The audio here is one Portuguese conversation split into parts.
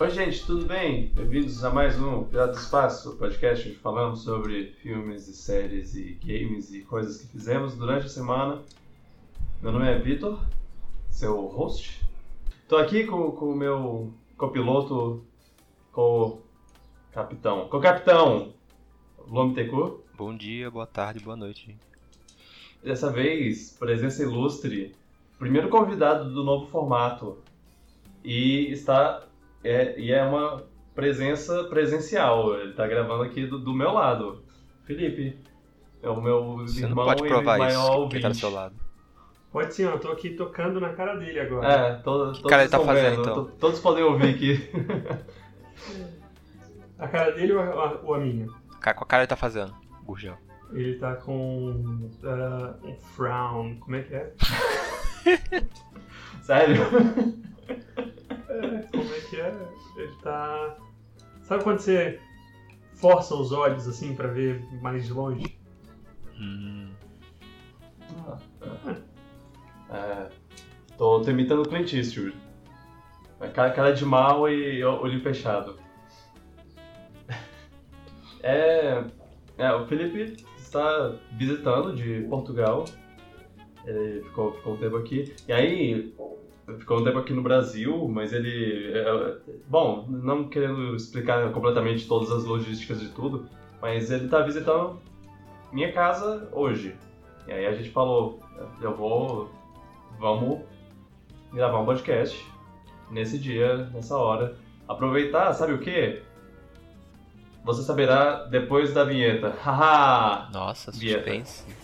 Oi, gente, tudo bem? Bem-vindos a mais um Pirata do Espaço, podcast onde falamos sobre filmes e séries e games e coisas que fizemos durante a semana. Meu nome é Vitor, seu host. Estou aqui com, o meu copiloto, com capitão, com o capitão Lome Tecu. Bom dia, boa tarde, boa noite. Dessa vez, presença ilustre, primeiro convidado do novo formato. E está é, e é uma presença presencial. Ele está gravando aqui do, do, meu lado. Felipe, é o meu Você irmão não pode provar e maior isso, ouvinte. quem tá do seu lado. Pode sim, eu tô aqui tocando na cara dele agora. É, to, todos cara ele tá fazendo, vendo, então? to- todos podem ouvir aqui. A cara dele ou a, ou a minha? A cara ele tá fazendo, Gurgel. Ele tá com ah, um frown. Como é que é? Sério? É, Como é que é? Ele tá. Sabe quando você força os olhos assim pra ver mais de longe? Hum, É, tô, tô imitando o Clint Eastwood. É Cara, cara de mal e olho fechado. É, é, o Felipe está visitando de Portugal. Ele ficou, ficou um tempo aqui. E aí, ficou um tempo aqui no Brasil, mas ele. é, bom, não querendo explicar completamente todas as logísticas de tudo, mas ele está visitando minha casa hoje. E aí a gente falou: eu vou. Vamos gravar um podcast nesse dia, nessa hora. Aproveitar, sabe o quê? Você saberá depois da vinheta. Haha! nossa, Vinheta. suspense. É,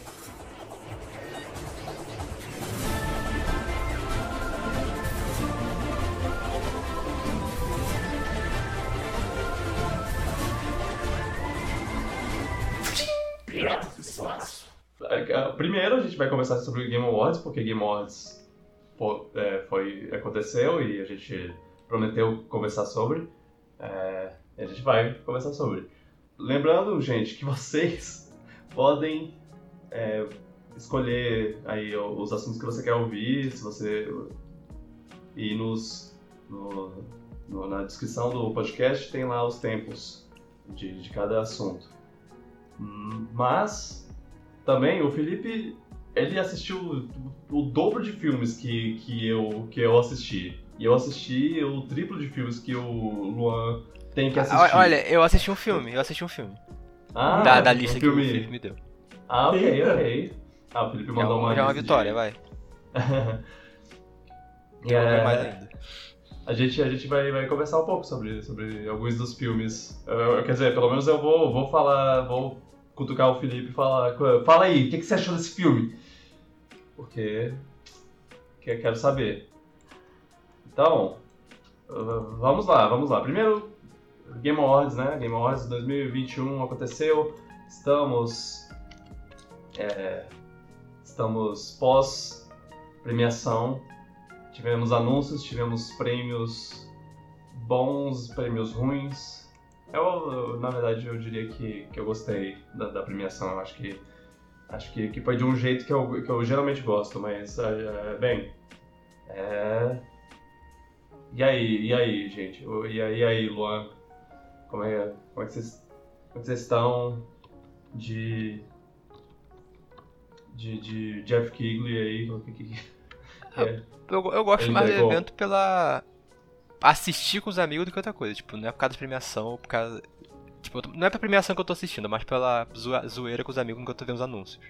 Primeiro a gente vai conversar sobre Game Awards, porque Game Awards fo- é, foi, aconteceu e a gente prometeu conversar sobre. É, a gente vai conversar sobre. Lembrando, gente, que vocês podem é, escolher aí os assuntos que você quer ouvir, se você e nos no- no- na descrição do podcast tem lá os tempos de, de cada assunto. Hum, Mas também o Felipe ele assistiu o, dobro de filmes que, que, eu, que eu assisti. E eu assisti o triplo de filmes que o Luan tem que assistir. Ah, Olha, eu assisti um filme, eu assisti um filme. Ah, da, da um lista filme... que o Felipe me deu. Ah, ok, ok. Ah, o Felipe Já, mandou é uma uma- já é uma vitória, de... vai. E, ver é, mais ainda. A gente, a gente vai, vai conversar um pouco sobre, sobre alguns dos filmes. Eu- quer dizer, pelo menos eu vou, vou falar, vou cutucar o Felipe e falar. Fala aí, o que, que você achou desse filme? Porque. que- quero saber. Então, vamos lá, vamos lá. Primeiro, Game Awards, né? Game Awards 2021 aconteceu. Estamos. é, estamos pós-premiação. Tivemos anúncios, tivemos prêmios bons, prêmios ruins. Eu, eu, na verdade, eu diria que, que eu gostei da, da premiação. Acho que acho que, que foi de um jeito que eu, que eu geralmente gosto, mas é, é, bem. É... E aí, e aí, gente? E aí, e aí, Luan? Como é, como é que vocês como é vocês estão de de, de Jeff Kigley aí? Que- que- que- é? Eu, eu gosto Ele mais do evento pela. Assistir com os amigos do que outra coisa. Tipo, não é por causa da premiação, ou por causa. Tipo, eu não é pra premiação que eu tô assistindo, mas pela zoeira com os amigos enquanto eu tô vendo os anúncios.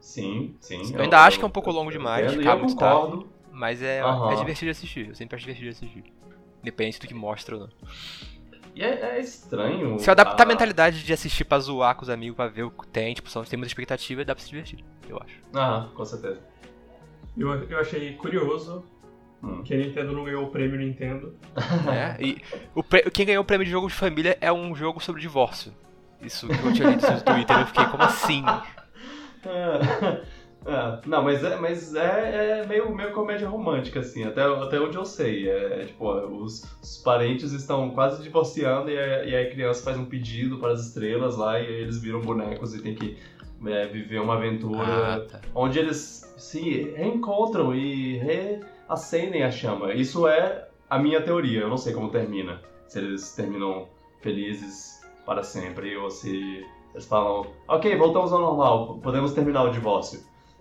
Sim, sim. Eu ainda acho que é um pouco longo demais, eu muito concordo. Mas é, Aham. é divertido de assistir. Eu sempre acho divertido de assistir. Independente do que mostra ou não. E é, é estranho. Se eu adaptar a a mentalidade de assistir pra zoar com os amigos, pra ver o que tem, tipo, só tem muita expectativa, dá pra se divertir, eu acho. Ah, com certeza. Eu, eu achei curioso Hum. que a Nintendo não ganhou o prêmio Nintendo. né? E o quem ganhou o prêmio de jogo de família é um jogo sobre divórcio. Isso que eu tinha lido no Twitter, eu fiquei, como assim? É, é, não, mas é, mas é, é meio, meio comédia romântica, assim, até, até onde eu sei. É, é, tipo, os, os parentes estão quase divorciando e a, e a criança faz um pedido para as estrelas lá e eles viram bonecos e tem que é, viver uma aventura Ah, tá. onde eles se reencontram e reacendem a chama. Isso é a minha teoria, eu não sei como termina. se eles terminam felizes para sempre ou se eles falam, ok, voltamos ao normal, podemos terminar o divórcio.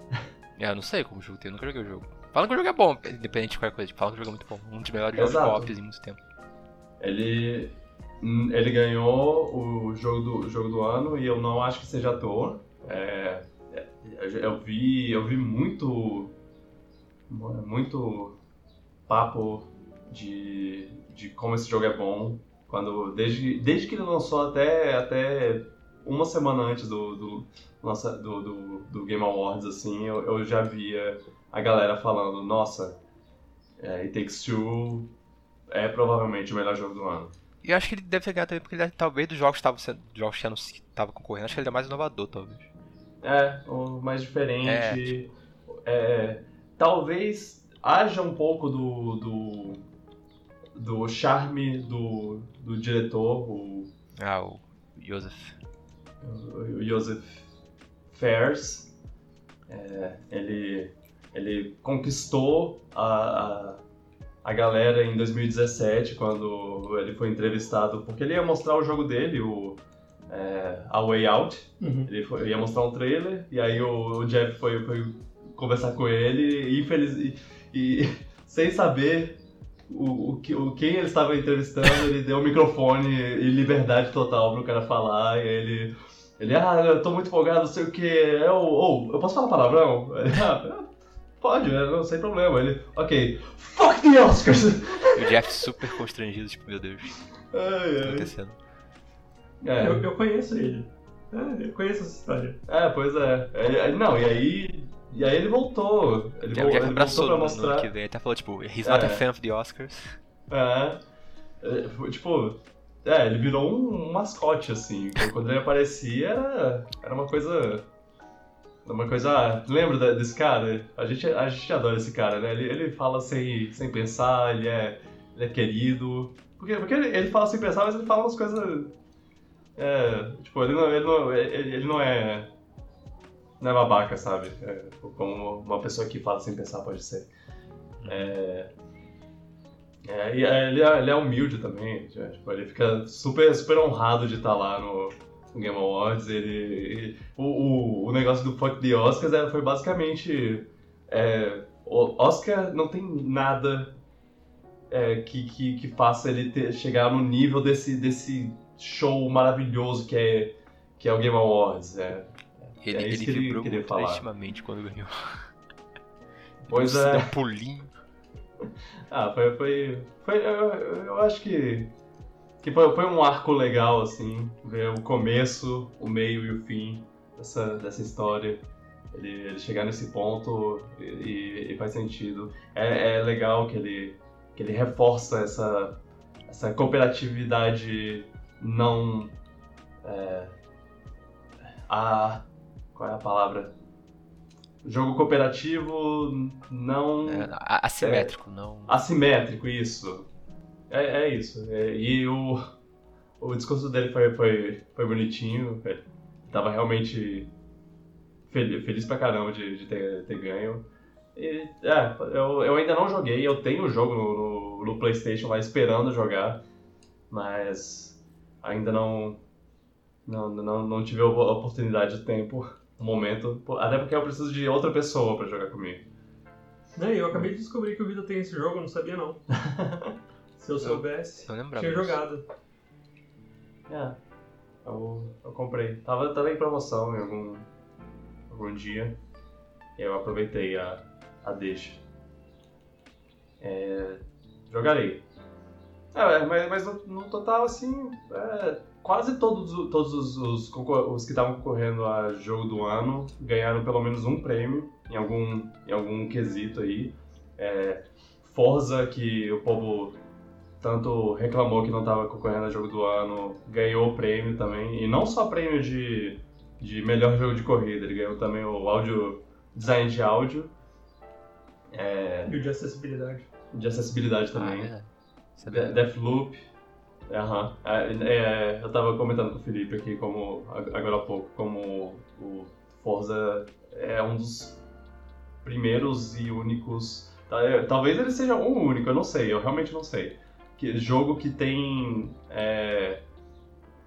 É, eu não sei como o jogo tem, eu nunca joguei o jogo. Falam que o jogo é bom, independente de qualquer coisa. Falam que o jogo é muito bom. Um dos melhores jogos Exato. co-ops em muito tempo. Ele, hum, ele ganhou o jogo do, jogo do ano e eu não acho que seja à toa. É, é, eu vi, eu vi muito, muito papo de, de como esse jogo é bom. Quando, desde, desde que ele lançou até, até uma semana antes do, do, nossa, do, do, do Game Awards, assim, eu, eu já via a galera falando, nossa, é, It Takes Two é provavelmente o melhor jogo do ano. E eu acho que ele deve ter ganhado também porque ele, talvez dos jogos que estavam sendo- jogos que estavam concorrendo, acho que ele é mais inovador, talvez. É, o mais diferente. É, talvez haja um pouco do, do, do charme do, do diretor, o, Ah, o Joseph. o Joseph Fares. É, ele, ele conquistou a, a, a galera em 2017, quando ele foi entrevistado, porque ele ia mostrar o jogo dele, o é, A Way Out. Uhum. Ele foi- ia mostrar um trailer, e aí o, o Jeff foi, foi conversar com ele, e, infeliz, e, e sem saber o, o, que- o quem ele estava entrevistando, ele deu o microfone e liberdade total pro cara falar, e ele. Ele, ah, eu tô muito empolgado, não sei o que. Eu, oh, eu posso falar palavrão? Ele, ah, pode, né, não, sem problema. Ele, ok, fuck the Oscars! E o Jeff super constrangido, tipo, meu Deus, o que Ai, tá ai. acontecendo? É. Eu, eu conheço ele. É, eu conheço essa história. É, pois é. É, é, Não, e aí. E aí ele voltou. Ele, Jeff ele voltou no, pra no mostrar. que vem, até falou, tipo, he's not a É. fan of the Oscars. É. É, Tipo. É, ele virou um mascote, assim. Quando ele aparecia, era, era uma coisa. Uma coisa. Lembra da- desse cara? A gente, a gente adora esse cara, né? Ele, ele fala sem, sem pensar, ele é, ele é querido. Porque, porque ele, ele fala sem pensar, mas ele fala umas coisas. É, tipo, ele não, ele não, ele, ele não é. Não é babaca, sabe? É, como uma pessoa que fala sem pensar pode ser. É, é, é, ele, é, ele é humilde também, tipo, ele fica super, super honrado de estar lá no, Game Awards. Ele, ele- o, o, o negócio do Fuck the Oscars é, foi basicamente. é, Oscar não tem nada é, que, que, que faça ele ter- chegar no nível desse, desse show maravilhoso que é, que é o Game Awards. É. Ele, É ele vibrou muito falar. legitimamente quando ganhou. Pois Deu é. um pulinho. Ah, foi. foi, foi eu, eu acho que. Que foi, foi um arco legal, assim, ver o começo, o meio e o fim dessa, dessa história. Ele, ele chegar nesse ponto e, e- e faz sentido. É, é legal que ele, que ele reforça essa, essa cooperatividade não. É, a. Qual é a palavra? Jogo cooperativo não. É, assimétrico, não. Assimétrico, isso. É, é isso. É, e o, o discurso dele foi, foi, foi bonitinho. Ele tava realmente feliz, feliz pra caramba de, de ter, ter ganho. E, é, eu, eu ainda não joguei, eu tenho o jogo no, no, no PlayStation lá esperando jogar, mas ainda não, não, não, não tive a oportunidade de tempo, no momento, até porque eu preciso de outra pessoa pra jogar comigo. Né, eu acabei de descobrir que o Vida tem esse jogo, eu não sabia não. Se eu soubesse, Eu lembrava. tinha jogado. É, eu, eu comprei. Tava, tava em promoção em algum, algum dia. E eu aproveitei a, a deixa. É, jogarei. É, mas, mas no, no total, assim, é, quase todos, todos os, os, os que estavam concorrendo a jogo do ano ganharam pelo menos um prêmio em algum, em algum quesito aí. É, Forza, que o povo tanto reclamou que não estava concorrendo a jogo do ano, ganhou o prêmio também. E não só prêmio de, de melhor jogo de corrida, ele ganhou também o áudio, design de áudio, é, E o de acessibilidade. de acessibilidade Ah, também. é. Sabia. De- Deathloop. Aham. É, é, eu tava comentando com o Felipe aqui como agora há pouco, como o Forza é um dos primeiros e únicos. é, Talvez ele seja o único, eu não sei, eu realmente não sei. que, jogo que tem é,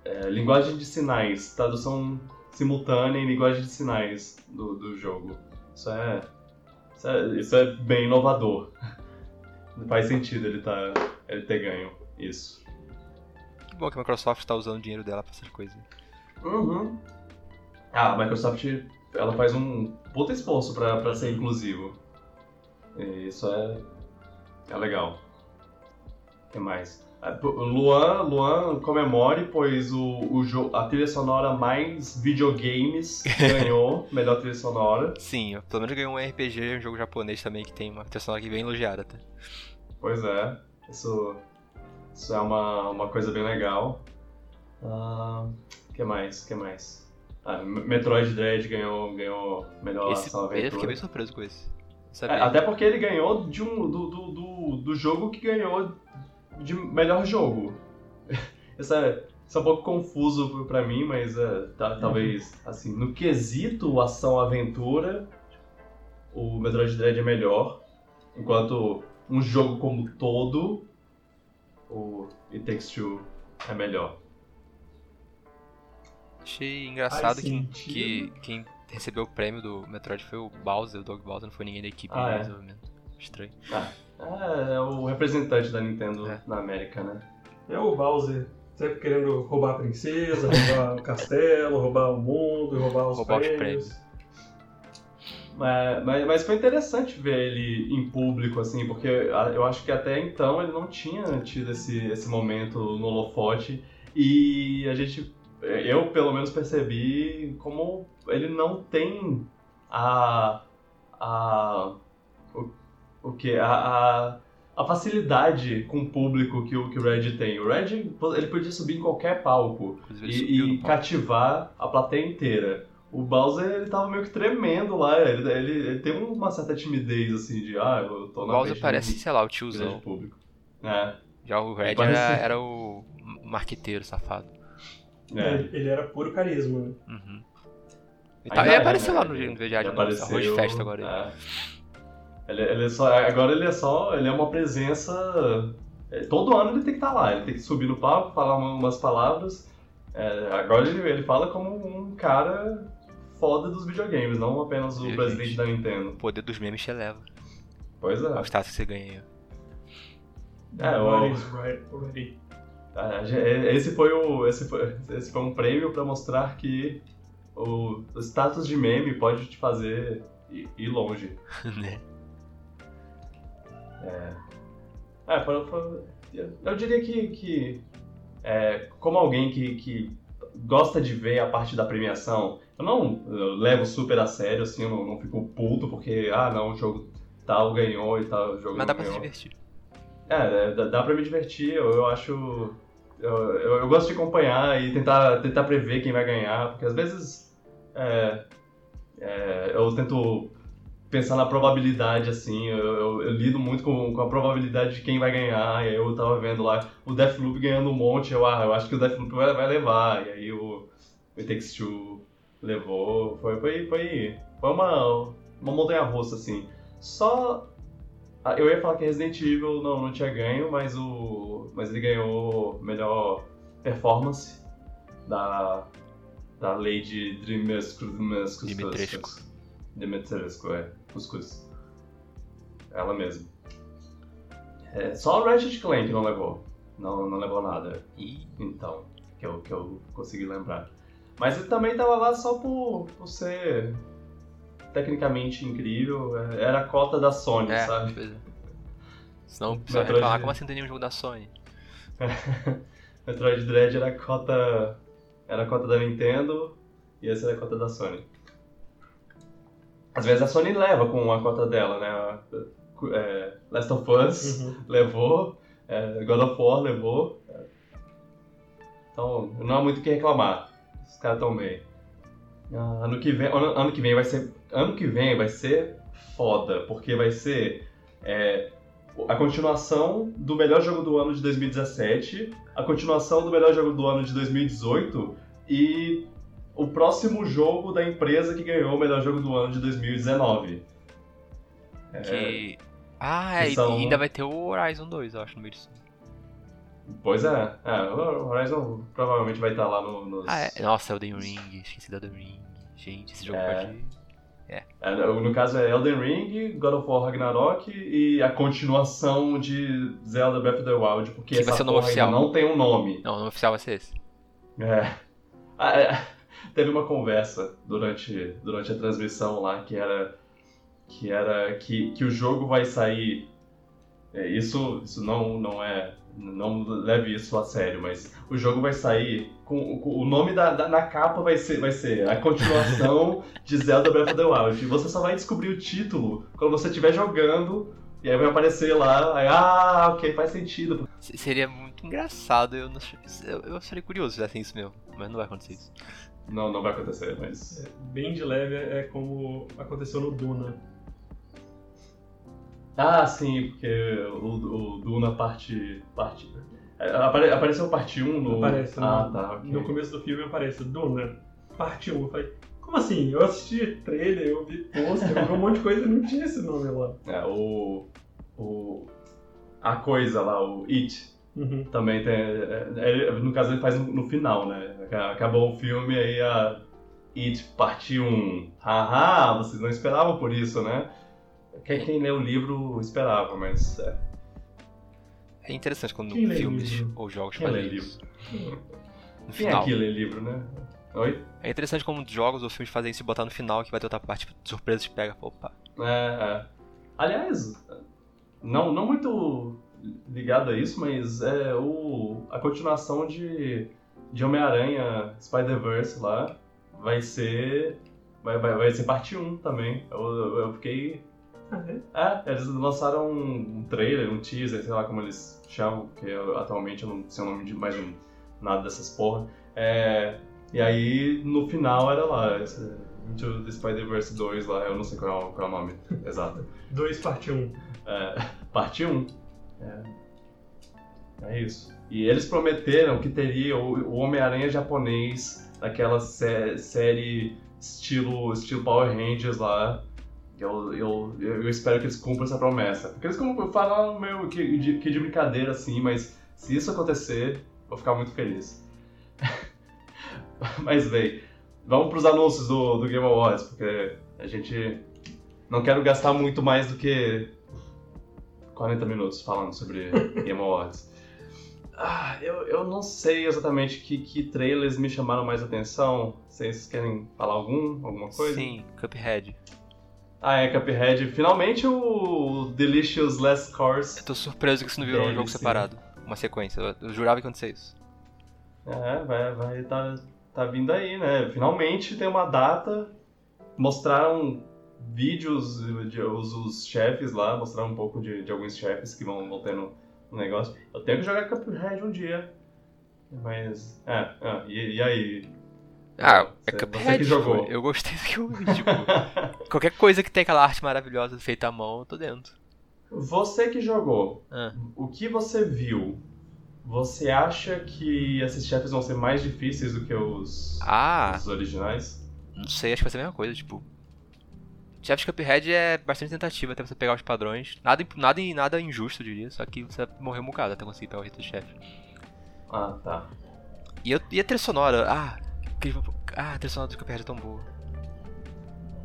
é, linguagem de sinais, tradução simultânea em linguagem de sinais do, do jogo. Isso é, isso é, isso é bem inovador. Faz sentido ele, tá, ele ter ganho isso. Que bom que a Microsoft está usando o dinheiro dela pra essas coisas. Uhum. Ah, a Microsoft ela faz um puta esforço pra, pra ser inclusivo. E isso é, é legal. O que mais? Ah, Luan, Luan comemore, pois o, o jogo, a trilha sonora mais videogames ganhou melhor trilha sonora. Sim, pelo menos ganhou um RPG, um jogo japonês também que tem uma trilha sonora que vem elogiada até. Pois é, isso, isso é uma, uma coisa bem legal. O uh, que mais? que mais? Ah, Metroid Dread ganhou, ganhou melhor esse, ação aventura. Eu fiquei bem surpreso com esse. É, até porque ele ganhou de um, do, do, do, do jogo que ganhou de melhor jogo. Isso é, isso é um pouco confuso pra mim, mas é, tá, talvez, assim, no quesito ação-aventura, o Metroid Dread é melhor, enquanto um jogo como todo, o It Takes Two é melhor. Achei engraçado que, que quem recebeu o prêmio do Metroid foi o Bowser, o Dog Bowser, não foi ninguém da equipe ah, de é? desenvolvimento. Estranho. Ah, é, é o representante da Nintendo é. na América, né? É o Bowser sempre querendo roubar a princesa, roubar o castelo, roubar o mundo, roubar os roubar prêmios. Os prêmios. Mas, mas, mas, foi interessante ver ele em público, assim, porque eu acho que até então ele não tinha tido esse, esse momento no holofote e a gente, eu pelo menos percebi como ele não tem a, a o que a, a, a, facilidade com o público que o, que o Red tem. O Red ele podia subir em qualquer palco e, e cativar a plateia inteira. O Bowser, ele tava meio que tremendo lá, ele, ele, ele tem uma certa timidez, assim, de, ah, eu tô na O Bowser parece, sei lá, o tiozão. Público. É. Já o Red parece... era, era o marqueteiro safado. É. Ele, ele, era puro carisma, né? Uhum. Ele, tá, ele apareceu lá no, de apareceu, arroz de festa agora. É. Ele, ele é só, agora ele é só. Ele é uma presença. É, todo ano ele tem que estar tá lá, ele tem que subir no palco, falar umas palavras. É, agora ele, ele fala como um cara foda dos videogames, não apenas o presidente da Nintendo. O poder dos memes te eleva. Pois é. Olha o status que você ganha. É, o... É, esse foi o esse foi, esse foi um prêmio para mostrar que o, o status de meme pode te fazer ir, ir longe. né? É, é foi, foi, eu diria que, que é, como alguém que, que gosta de ver a parte da premiação, eu não eu levo super a sério, assim, eu não, não fico puto porque, ah, não, o jogo tal ganhou e tal, o jogo Mas dá pra se divertir. É, dá, dá pra me divertir, eu, eu acho... Eu, eu, eu, gosto de acompanhar e tentar, tentar prever quem vai ganhar, porque às vezes é, é, eu tento pensar na probabilidade, assim, eu, eu, eu lido muito com, com, a probabilidade de quem vai ganhar, e aí eu tava vendo lá o Deathloop ganhando um monte, eu, ah, eu acho que o Deathloop vai, vai levar, e aí o, o It Takes Two levou, foi, foi, foi, foi uma, uma montanha-russa, assim. Só, ah, eu ia falar que Resident Evil não, não tinha ganho, mas, o, mas ele ganhou melhor performance da, da Lady Dimitrescu. Dimitrescu. Dimitrescu, é. Cuscuz. Ela mesma. É, só o Ratchet Clank não levou. Não, não levou nada. E então, que eu, que eu consegui lembrar. Mas ele também tava lá só por, por ser tecnicamente incrível. É, era a cota da Sony, é, sabe? Pois é. Senão precisa Metroid... reclamar como assim tem nenhum jogo da Sony. Metroid Dread era a cota. Era a cota da Nintendo e essa era a cota da Sony. Às vezes a Sony leva com a cota dela, né? É, Last of Us uhum. levou, é, God of War levou. Então não há muito o que reclamar. Os caras estão bem. Ah, ano que vem, ano, ano, que vem vai ser, ano que vem vai ser foda, porque vai ser é, a continuação do melhor jogo do ano de 2017, a continuação do melhor jogo do ano de 2018 e o próximo jogo da empresa que ganhou o melhor jogo do ano de 2019. Que... É, ah, é, são... e ainda vai ter o Horizon 2, eu acho, no meio disso. Pois é, é, o Horizon provavelmente vai estar lá no, nos... Ah, é. Nossa, Elden Ring, esqueci da Elden Ring. Gente, esse jogo É. pode. É, no caso é Elden Ring, God of War Ragnarok e a continuação de Zelda Breath of the Wild, porque Que vai essa ser o nome porra ainda oficial. não tem um nome. Não, o nome oficial vai ser esse. É. Ah, é. Teve uma conversa durante, durante a transmissão lá que era que era que, que o jogo vai sair. é, isso isso não não é não leve isso a sério, mas o jogo vai sair com, com- o nome da, da- na capa vai ser vai ser a continuação de Zelda Breath of the Wild. E você só vai descobrir o título quando você estiver jogando e aí vai aparecer lá, aí, ah, ok, faz sentido. Se- Seria muito engraçado, eu, não, eu, eu seria curioso se fizessem isso mesmo, mas não vai acontecer isso. Não, não vai acontecer, mas Bem de leve é como aconteceu no Duna. Ah, sim, porque o, o Duna parte. parte é, apare- apareceu parte 1 no. Aparece, Ah, no, tá, ok. no começo do filme aparece Duna, parte 1. Eu falei, como assim? Eu assisti trailer, eu vi pôster, eu vi um monte de coisa e não tinha esse nome lá. É, o. O. A coisa lá, o It, Uhum. também tem. é, é, no caso, ele faz no, no final, né? Acabou o filme aí a. It parte 1. Haha, vocês não esperavam por isso, né? Quem, quem lê o livro esperava, mas. É, É interessante quando Quem filmes livro? ou jogos Quem fazem lê isso. No quem final. aqui lê livro, né? Oi? É interessante como jogos ou filmes fazem isso e botar no final que vai ter outra parte, tipo, de surpresa te pega. Opa. É, é. Aliás, não, não muito ligado a isso, mas é o, a continuação de, de Homem-Aranha Spider-Verse lá vai ser. Vai, vai, vai ser parte 1 também. Eu, eu- eu fiquei. Ah, é? É, eles lançaram um, um trailer, um teaser, sei lá como eles chamam, porque eu- atualmente eu não sei o nome de mais de nada dessas porra. É, e aí no final era lá, esse, Into the Spider-Verse 2 lá, eu não sei qual é o, qual é o nome exato. 2 parte 1. É, parte 1. É. é isso. E eles prometeram que teria o, o Homem-Aranha japonês daquela sé- série estilo, estilo Power Rangers lá. Eu, eu, eu espero que eles cumpram essa promessa. Porque eles como falam meio que de, que de brincadeira assim, mas se isso acontecer, vou ficar muito feliz. mas bem, vamos pros anúncios do, do Game Awards, porque a gente não quero gastar muito mais do que 40 minutos falando sobre Game Awards. Ah, eu, eu não sei exatamente que, que trailers me chamaram mais atenção. Vocês querem falar algum? Alguma coisa? Sim, Cuphead. Ah, é, Cuphead. Finalmente o Delicious Last Course. Eu tô surpreso que isso não virou um Deve jogo ser. separado. Uma sequência. Eu, jurava que ia acontecer isso. É, vai, vai tá, tá vindo aí, né? Finalmente tem uma data. Mostraram vídeos de os, os chefes lá, mostraram um pouco de, de alguns chefes que vão, vão no, no negócio. Eu tenho que jogar Cuphead um dia. Mas. É, é, e, e aí? Ah, é Cuphead. Você que jogou. tipo, Eu gostei do que eu vi. Tipo, qualquer coisa que tem aquela arte maravilhosa feita à mão, eu tô dentro. Você que jogou, Ah. o que você viu? Você acha que esses chefes vão ser mais difíceis do que os, Ah, os originais? não sei, acho que vai ser a mesma coisa, tipo. Chef de Cuphead é bastante tentativa até você pegar os padrões. Nada, nada, nada injusto, eu diria. Só que você vai morrer um bocado até conseguir pegar o rito do chefe. Ah, tá. E, eu, e a trilha sonora, ah, vão- ah, a trilha sonora do Cuphead é tão boa.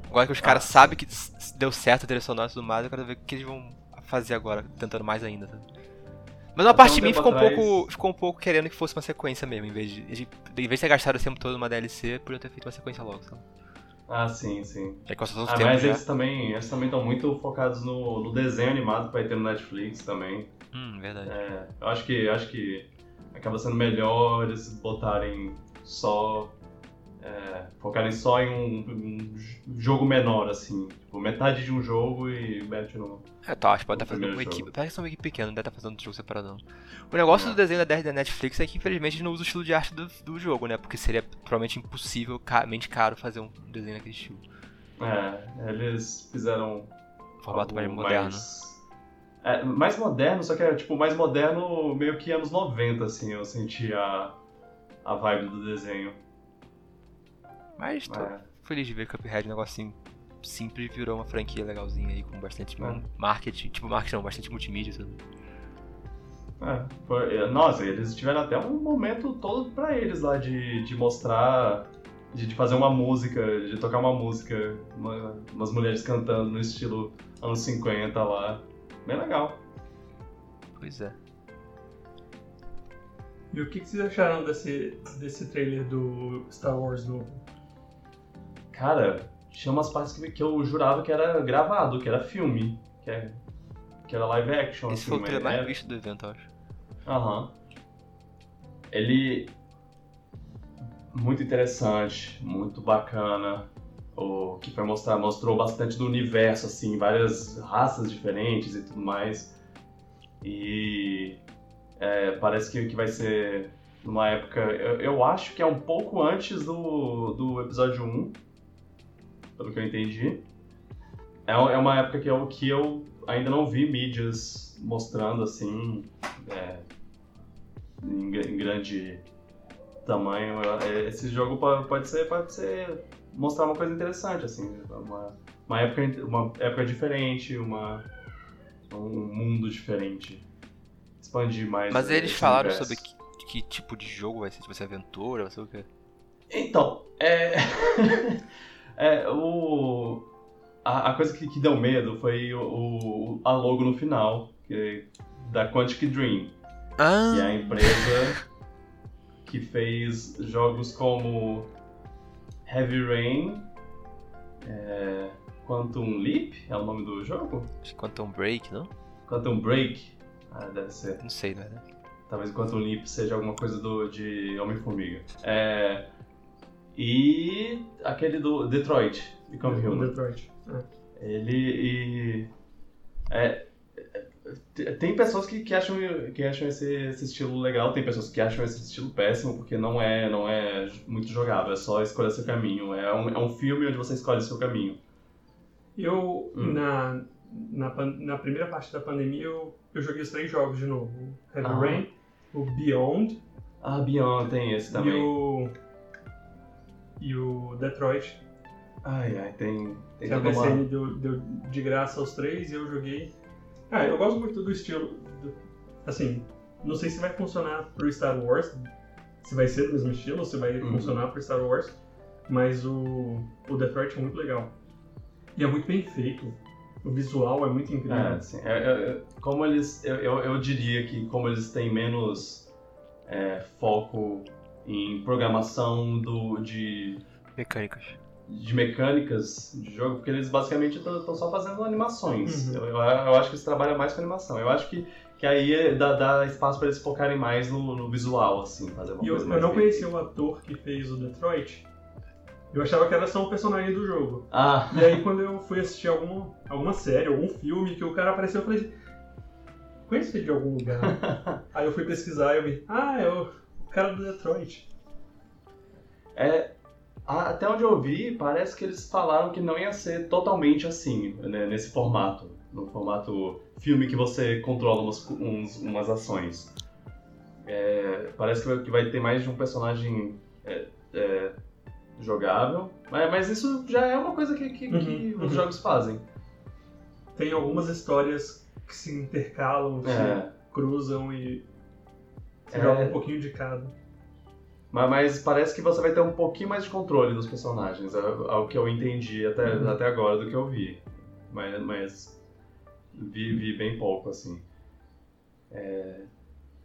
Agora que os caras Ah, sabem que deu certo a trilha sonora e tudo mais, eu quero ver o que eles vão fazer agora, tentando mais ainda. Sabe? Mas uma parte um de mim ficou um, pouco, ficou um pouco querendo que fosse uma sequência mesmo, em vez de, de, em vez de ter gastado esse tempo todo numa DLC, podia ter feito uma sequência logo, sabe? Ah, sim, sim. Já que Ah, mas já. eles também eles também estão muito focados no, no desenho animado que vai ter no Netflix também. Hum, verdade. É, eu acho que acho que acaba sendo melhor eles botarem só é, focarem só em um, um jogo menor assim, tipo, metade de um jogo e mete no É, tá, acho que pode estar fazendo primeiro uma equipe. Parece que são uma equipe pequena, não deve estar fazendo outro jogo separado. O negócio É. do desenho da da Netflix é que infelizmente não usa o estilo de arte do, do jogo, né? Porque seria provavelmente impossível, mente caro fazer um desenho naquele estilo. É, eles fizeram Formato mais moderno. mais- É, mais moderno, só que é tipo mais moderno meio que anos 90 assim, eu senti a a vibe do desenho. Mas tô É. feliz de ver Cuphead, um negocinho simples, virou uma franquia legalzinha aí, com bastante É. marketing, tipo marketing não, bastante multimídia, sabe? É, foi- é, nossa, eles tiveram até um momento todo pra eles lá de, de mostrar, de, de fazer uma música, de tocar uma música, uma- umas mulheres cantando no estilo anos 50 lá. Bem legal. Pois é. E o que, que vocês acharam desse, desse trailer do Star Wars novo? Cara, tinha umas partes que, que eu jurava que era gravado, que era filme, que, é, que era live action. Esse assim, foi o trailer mais é- visto do evento, eu acho. Aham. Ele. Muito interessante, muito bacana. O que foi mostrar, mostrou bastante do universo, assim, várias raças diferentes e tudo mais. E. é, parece que, que vai ser numa época. Eu, eu acho que é um pouco antes do, do episódio 1, pelo que eu entendi. É, é uma época que eu, que eu ainda não vi mídias mostrando assim. é, em, em grande tamanho. É, Esse jogo po- pode ser, pode ser mostrar uma coisa interessante, assim, uma, uma época, uma época diferente, uma, um mundo diferente. Expandir mais. Mas eles falaram universo. sobre que, que tipo de jogo vai ser? Vai ser aventura? Vai ser o quê? Então, é. é o. A, a coisa que, que deu medo foi o, o- a logo no final, que, da Quantic Dream. Ah! que é a empresa que fez jogos como Heavy Rain, é, Quantum Leap é o nome do jogo? Quantum Break, não? Quantum Break, ah, deve ser. Não sei, né? Talvez Quantum Leap seja alguma coisa do, de Homem-Formiga. É, e aquele do Detroit, Become Human. Detroit. É. Ele e. É, é, tem pessoas que, que acham, que acham esse, esse estilo legal, tem pessoas que acham esse estilo péssimo, porque não é, não é muito jogável, é só escolher seu caminho. É um, é um filme onde você escolhe seu caminho. Eu, Hum. na, na, na primeira parte da pandemia, eu, eu joguei os três jogos de novo. O Heavy Ah. Rain, o Beyond Ah, Beyond tem esse e também. o, e o Detroit. Ai, ai, tem, tem Que a. PCN deu, deu de graça aos três e eu joguei. Ah, eu gosto muito do estilo. do- assim, não sei se vai funcionar pro Star Wars, se vai ser do mesmo estilo, se vai Uhum. funcionar pro Star Wars, mas o, o Detroit é muito legal. E é muito bem feito. O visual é muito incrível. É, assim, é- é- é- como eles, eu, eu, eu diria que como eles têm menos é, foco em programação do, de Mecânicas. de mecânicas de jogo, porque eles basicamente estão só fazendo animações. Uhum. Eu, eu, eu acho que eles trabalham mais com animação. Eu acho que, que aí é- dá, dá espaço para eles focarem mais no, no visual, assim, fazer uma E eu, coisa eu mais não conhecia o ator que fez o Detroit. Eu achava que era só um personagem do jogo. Ah, E aí quando eu fui assistir alguma, alguma série, algum filme, que o cara apareceu, eu falei, conheço ele de algum lugar. aí eu fui pesquisar e eu vi, ah, é o, cara do Detroit. é, até onde eu vi, parece que eles falaram que não ia ser totalmente assim, né, nesse formato. No formato filme que você controla umas, uns- umas ações. É, parece que vai, que vai ter mais de um personagem é, é, jogável, mas, mas isso já é uma coisa que, que- que Uhum, os uhum. jogos fazem. Tem algumas histórias que se intercalam, se É, cruzam e É. joga um pouquinho de cada. mas, mas parece que você vai ter um pouquinho mais de controle dos personagens, é, é o que eu entendi até, Uhum. até agora do que eu vi. Mas, mas vi, vi bem pouco, assim. É,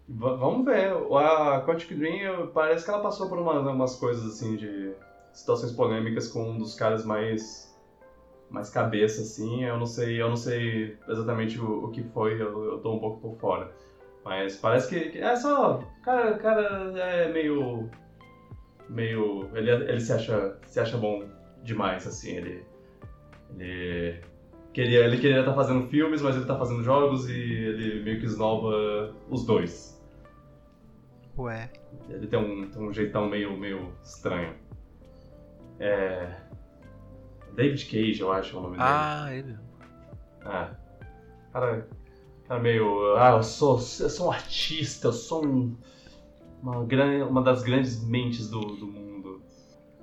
va- vamos ver. A Quantic Dream parece que ela passou por uma- umas coisas assim de situações polêmicas com um dos caras mais mais cabeça assim. Eu não sei, eu não sei exatamente o, o que foi. Eu, eu tô um pouco por fora. Mas parece que, é só o cara, cara é meio meio ele, ele se acha se acha bom demais assim. Ele ele queria ele queria estar fazendo filmes, mas ele tá fazendo jogos e ele meio que esnova os dois. Ué. Ele tem um, tem um jeitão meio, meio estranho. É. David Cage, eu acho o nome dele. Ah, ele. Ah. Cara, cara meio. Ah, eu sou, eu sou um artista, eu sou um, uma, gran, uma das grandes mentes do, do mundo.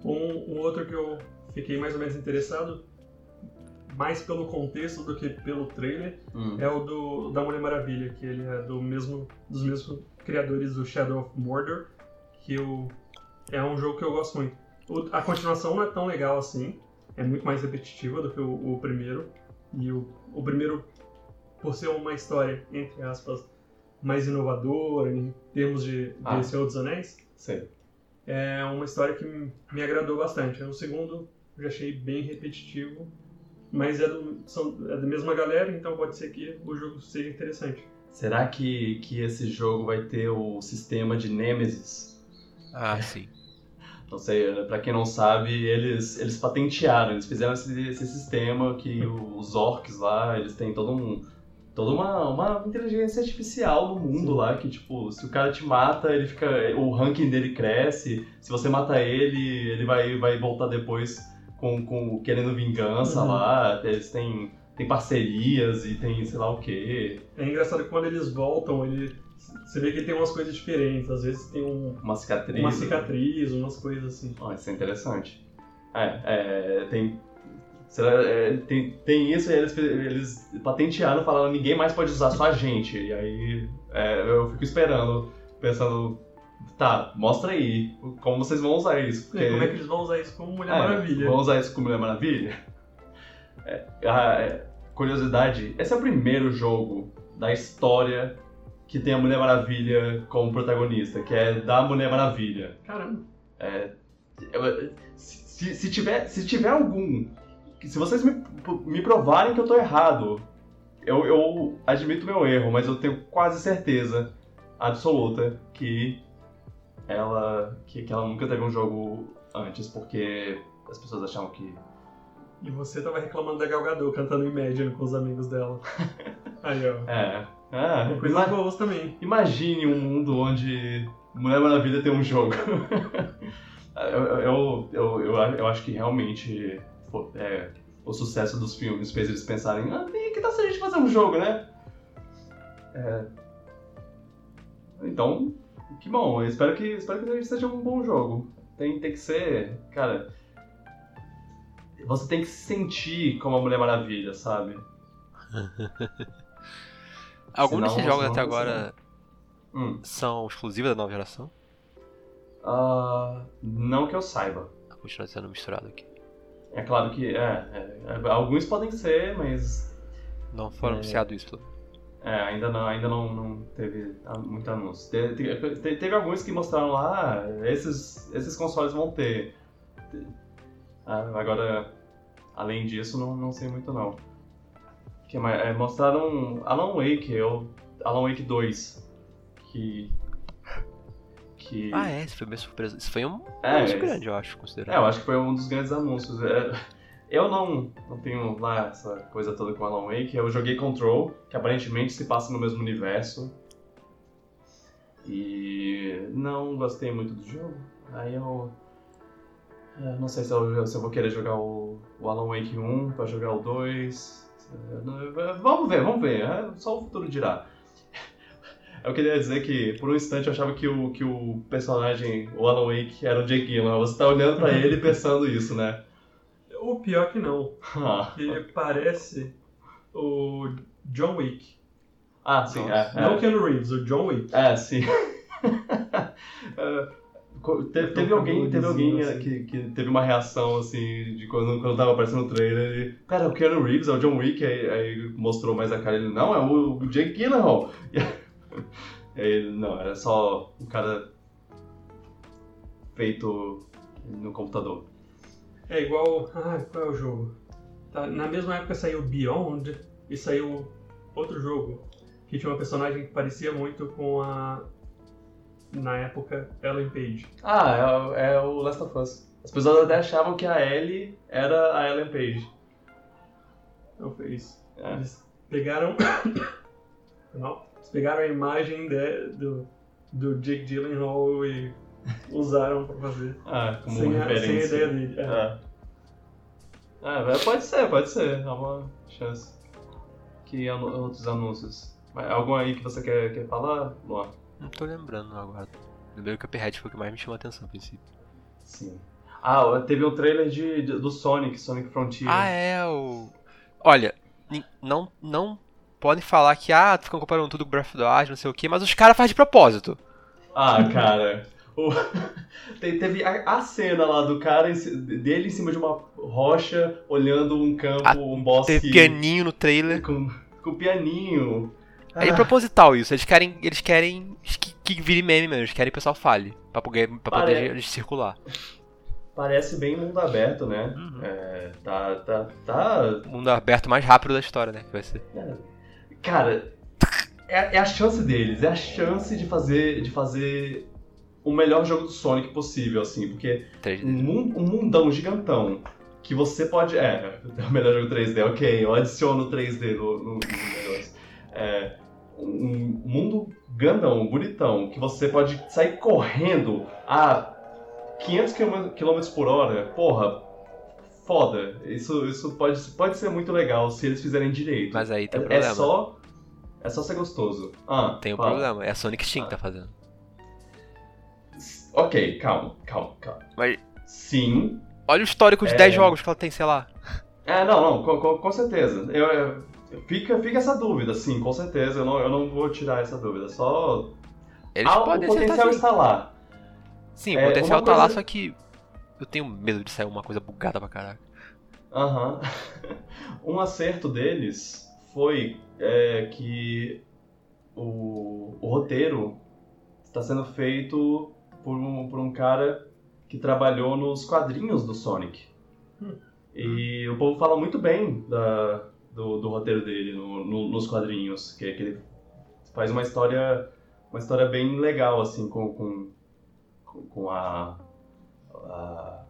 Um, um outro que eu fiquei mais ou menos interessado, mais pelo contexto do que pelo trailer, Hum. é o do da Mulher Maravilha, que ele é do mesmo dos mesmos criadores do Shadow of Mordor, que eu, é um jogo que eu gosto muito. O- a continuação não é tão legal assim, é muito mais repetitiva do que o, o primeiro. E o, o primeiro, por ser uma história, entre aspas, mais inovadora em termos de, de Ah. Senhor dos Anéis, Sei. é uma história que me me agradou bastante. O segundo eu já achei bem repetitivo, mas é, do, são, é da mesma galera, então pode ser que o jogo seja interessante. Será que, que esse jogo vai ter o sistema de Nemesis? Ah, sim. Não sei, pra quem não sabe, eles, eles patentearam, eles fizeram esse, esse sistema que os orcs lá, eles têm todo um, toda uma, uma inteligência artificial no mundo Sim. lá, que tipo, se o cara te mata, ele fica. O ranking dele cresce, se você mata ele, ele vai, vai voltar depois com, com querendo vingança Uhum. lá, eles têm, têm parcerias e tem sei lá o quê. É engraçado que quando eles voltam, ele, você vê que tem umas coisas diferentes. Às vezes tem um, Uma cicatriz. uma cicatriz, umas coisas assim. Ó, isso é interessante. É, é, tem, será- é, tem. Tem isso e eles, eles patentearam falando ninguém mais pode usar, só a gente. E aí é, eu fico esperando, pensando, tá, mostra aí como vocês vão usar isso. Porque, como é que eles vão usar isso como Mulher é, Maravilha? Vão usar isso como Mulher Maravilha? É, a- é, curiosidade, esse é o primeiro jogo da história que tem a Mulher Maravilha como protagonista, que é da Mulher Maravilha. Caramba. Eu- Se, se tiver, se tiver algum. Se vocês me, me provarem que eu tô errado, eu, eu admito meu erro, mas eu tenho quase certeza absoluta que ela. que, que ela nunca teve um jogo antes, porque as pessoas achavam que. E você tava reclamando da Gal Gadot cantando Imagine com os amigos dela. Aí, ó. É. é Coisas boas também. imagine um mundo onde Mulher Maravilha tem um jogo. eu, eu, eu, eu, eu acho que realmente é, o sucesso dos filmes fez eles pensarem, ah, que tal se a gente fazer um jogo, né? É, Então, que bom, eu espero que, espero que seja um bom jogo. Tem, tem que ser, cara. Você tem que se sentir como a Mulher Maravilha, sabe? Alguns desses jogos até agora Hum. são exclusivos da nova geração? Ah, não que eu saiba. Continua sendo misturado aqui. É claro que é, é, é, alguns podem ser, mas Não foram É. anunciados isso. é, ainda não, ainda não, não teve muito anúncio. Te- te- te- teve alguns que mostraram lá, ah, esses, esses consoles vão ter. Ah, agora, além disso, não, não sei muito não. Que mais? É, mostraram Alan Wake, eu, Alan Wake 2, que que Ah, é, isso foi minha surpresa. Isso foi um É, anúncio esse- grande, eu acho, É, considerado. eu acho que foi um dos grandes anúncios. É, Eu não, não tenho lá essa coisa toda com Alan Wake. Eu joguei Control, que aparentemente se passa no mesmo universo. E não gostei muito do jogo. Aí eu. é, Não sei se eu, se eu vou querer jogar o, o Alan Wake 1 pra jogar o 2. É, Vamos ver, vamos ver. é, Só o futuro dirá. Eu queria dizer que, por um instante, eu achava que o, que o personagem, o Alan Wake, era o Jake Gyllenhaal. Você tá olhando pra ele e pensando isso, né? O pior que não. Ah, Ele parece o John Wick. ah sim, Nossa. é. Não É, o Keanu Reeves, o John Wick. é sim. É, co- Teve, alguém, teve alguém é, que, que teve uma reação assim de quando, quando tava aparecendo no trailer. Ele, cara, o Keanu Reeves é o John Wick, aí, aí mostrou mais a cara ele, não, é o, o Jake Gyllenhaal. Ele, não, era só um cara feito no computador. É igual. Ah, qual é o jogo? Tá, na mesma época saiu Beyond e saiu outro jogo que tinha uma personagem que parecia muito com a. Na época, Ellen Page. Ah, é, é o Last of Us. As pessoas até achavam que a Ellie era a Ellen Page. Então foi isso. É. Eles pegaram. Não, pegaram a imagem de- do, do Jake Gyllenhaal e usaram pra fazer. Ah, como sem, a, sem a referência. ideia dele. É. É. Ah, vai- pode ser, pode ser. Há uma chance. Que anu- outros anúncios. Mas Algum aí que você quer, quer falar, Luan? Não tô lembrando agora. Lembrei que o Cuphead foi o que mais me chamou a atenção a princípio. Sim. Ah, teve um trailer de, de- do Sonic, Sonic Frontier. Ah, é, o. Olha, não, não podem falar que, ah, ficam comparando tudo com Breath of the Wild, não sei o quê, mas os caras fazem de propósito. Ah, cara. o- Te- Teve a, a cena lá do cara, dele em cima de uma rocha, olhando um campo, Ah, um bosque. Teve pianinho no trailer. Com, com pianinho. É Ah, proposital isso. Eles querem, eles querem que, que vire meme mesmo. Eles querem que o pessoal fale. Pra poder, pra poder Pare- circular. Parece bem mundo aberto, né? Uhum. É, tá, tá, tá. Mundo aberto mais rápido da história, né? Vai ser. Cara, é, é a chance deles, é a chance de fazer, de fazer o melhor jogo do Sonic possível, assim, porque 3D. um, um mundão gigantão que você pode. É, é o melhor jogo 3D, ok, eu adiciono 3D no, no, no negócio. É, um mundo grandão, bonitão, que você pode sair correndo a 500 km por hora, porra, foda. Isso, isso pode, pode ser muito legal se eles fizerem direito. Mas aí tem um É- problema. É só. É só ser gostoso. Ah, Tem um fala. problema. É a Sonic Steam que tá fazendo. Ok, calma, calma, calma. Mas Sim. olha o histórico de É. 10 jogos que ela tem, sei lá. É, não, não, com, com- com certeza. Eu, eu- fica, fica essa dúvida, sim, com certeza. Eu não, eu não vou tirar essa dúvida. Só. Eles Ah, o podem potencial acertar sim. está lá. Sim, É, o potencial uma tá lá, coisa- só que eu tenho medo de sair uma coisa bugada pra caraca. Aham. um acerto deles foi é, que o, o roteiro está sendo feito por um, por um cara que trabalhou nos quadrinhos do Sonic. Hum. E o povo fala muito bem da- do, do roteiro dele no- no- nos quadrinhos, que, que ele faz uma história uma história bem legal assim com, com- com a, a-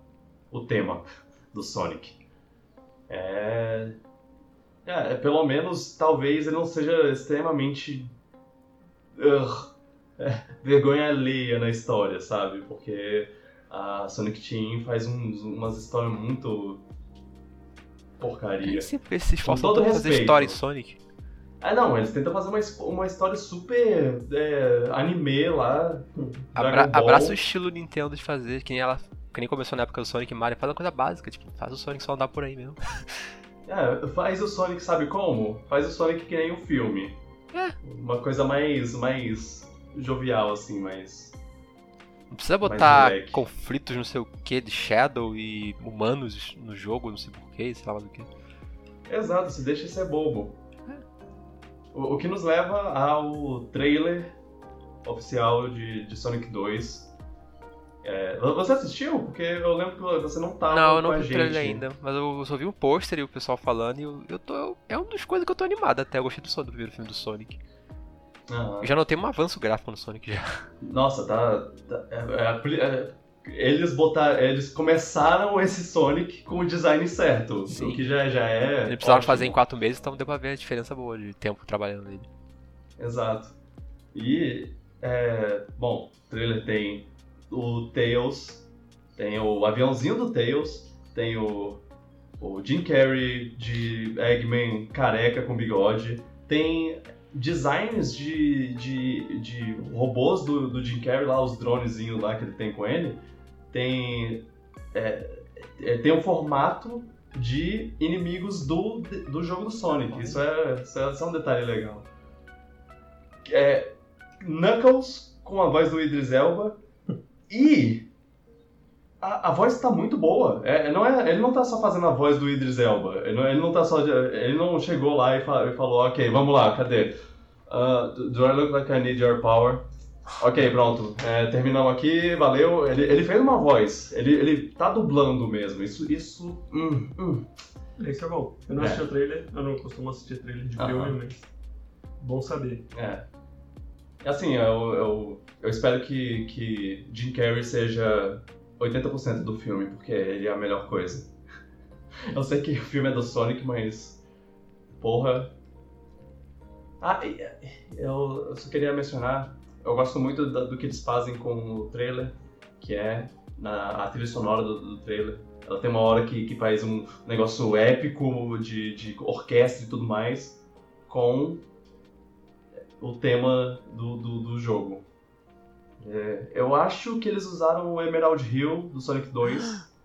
o tema do Sonic. É, é, pelo menos talvez ele não seja extremamente é, vergonha alheia na história, sabe? Porque a Sonic Team faz uns- umas histórias muito porcaria. Eles sempre se esforçam pra fazer história em Sonic. Ah, não, eles tentam fazer uma, uma história super é, anime lá. Abra abraça o estilo Nintendo de fazer, que nem ela. Que nem começou na época do Sonic Mario, faz uma coisa básica, tipo, faz o Sonic só andar por aí mesmo. É, faz o Sonic, sabe como? Faz o Sonic que nem um filme. É. Uma coisa mais, mais jovial, assim, mais. Não precisa botar conflitos, não sei o que, de Shadow e humanos no jogo, não sei porquê, sei lá mais o que. Exato, se deixa ser bobo. É. O, o que nos leva ao trailer oficial de, de Sonic 2. É, você assistiu? Porque eu lembro que você não tava Não, eu não vi o trailer ainda, mas eu só vi um pôster e o pessoal falando e eu, eu tô. É uma das coisas que eu tô animado até. Eu gostei do, do primeiro filme do Sonic. Aham. Eu já notei um avanço gráfico no Sonic já. Nossa, tá. tá- é- é- é- eles botaram. Eles começaram esse Sonic com o design certo. Sim. O que já, já é. Eles precisaram ótimo. fazer em quatro meses, então deu pra ver a diferença boa de tempo trabalhando nele. Exato. E. É, bom, o trailer tem o Tails, tem o aviãozinho do Tails, tem o, o Jim Carrey de Eggman careca com bigode, tem designs de, de, de robôs do, do Jim Carrey lá, os dronezinhos lá que ele tem com ele, tem, é, é, tem um formato de inimigos do, do jogo do Sonic. Isso é, isso é, é um detalhe legal. É, Knuckles com a voz do Idris Elba e a, a voz tá muito boa. É, não é, ele não tá só fazendo a voz do Idris Elba. Ele não, ele não tá só. Ele não chegou lá e, e falou, ok, vamos lá, cadê? Uh, do- I look like I need your power? Ok, pronto. É, terminamos aqui, valeu. Ele, ele fez uma voz. Ele, ele tá dublando mesmo. Isso. isso hum, hum. Isso é bom. Eu não É. assisti o trailer, eu não costumo assistir trailer de filme, mas. Bom saber. É. Assim, eu, eu, eu espero que, que Jim Carrey seja 80% do filme, porque ele é a melhor coisa. Eu sei que o filme é do Sonic, mas. Porra. Ah, eu, eu só queria mencionar. Eu gosto muito da- do que eles fazem com o trailer, que é na, a trilha sonora do, do trailer. Ela tem uma hora que, que faz um negócio épico de, de orquestra e tudo mais, com o tema do, do, do jogo. É, eu acho que eles usaram o Emerald Hill do Sonic 2.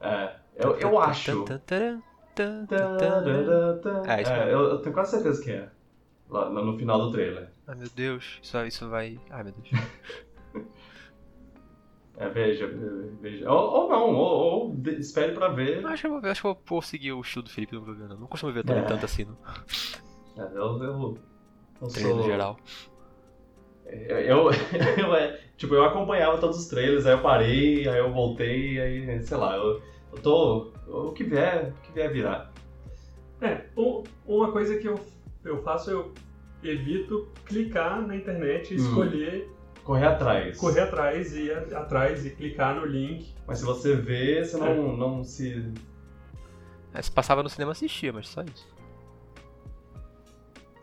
É, eu, eu acho. É, É, eu, eu tenho quase certeza que é. Lá no no final do trailer. Ai meu Deus, isso, isso vai. Ai meu Deus. É, veja, veja. Ou, ou não, ou, ou de- espere pra ver. Eu acho que eu vou, acho que eu vou seguir o estilo do Felipe, vou ver não. Não costumo ver também É. tanto assim, não. É, eu, eu, eu Treino sou- geral. Eu, eu, eu, é, tipo, eu acompanhava todos os trailers, aí eu parei, aí eu voltei, aí, sei lá, eu, eu tô. O que vier, o que vier virar. É, um- uma coisa que eu, eu faço, eu evito clicar na internet e Hum. escolher, Correr atrás. correr atrás e ir atrás e clicar no link. Mas se você vê, você não, não se. É, se passava no cinema assistia, mas só isso.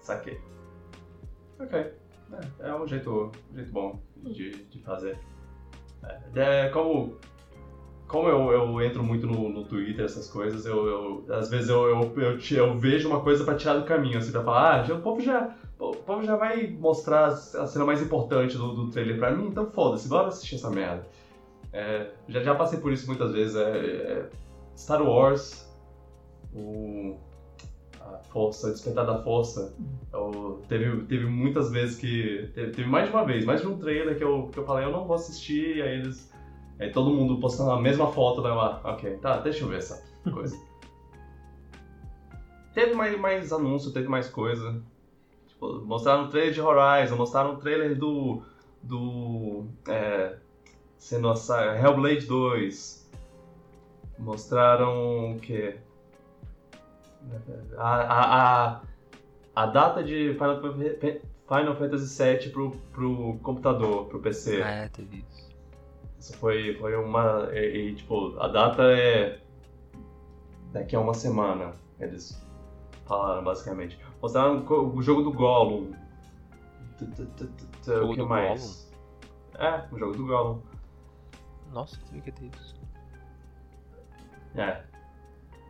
Saquei. Ok. É, é um jeito, jeito bom de, de fazer. É, é, como como eu, eu entro muito no, no Twitter, essas coisas, eu, eu- às vezes eu, eu, eu, te- eu vejo uma coisa pra tirar do caminho, assim, pra falar, ah, já- o povo já, o povo já vai mostrar a cena mais importante do, do trailer pra mim, então foda-se, bora assistir essa merda. É, já, já passei por isso muitas vezes. é, é, Star Wars, o Força, o Despertar da Força, eu- teve, teve muitas vezes que. Teve, teve mais de uma vez, mais de um trailer que eu, que eu falei, eu não vou assistir, e aí eles. Aí todo mundo postando a mesma foto, né? Lá, ok, tá, deixa eu ver essa coisa. teve mais, mais anúncio, teve mais coisa. Tipo, mostraram o trailer de Horizon, mostraram o trailer do. do. É, sendo a sa- Hellblade 2. Mostraram o quê? A, a, a, a data de Final, Final Fantasy VII pro, pro computador, pro PC. Ah, é, teve isso. Isso foi, foi uma. E, e, tipo, a data é. Daqui a uma semana, eles falaram basicamente. Mostraram o jogo do Gollum. O que mais? É, o jogo do Gollum. Nossa, que ter isso. É.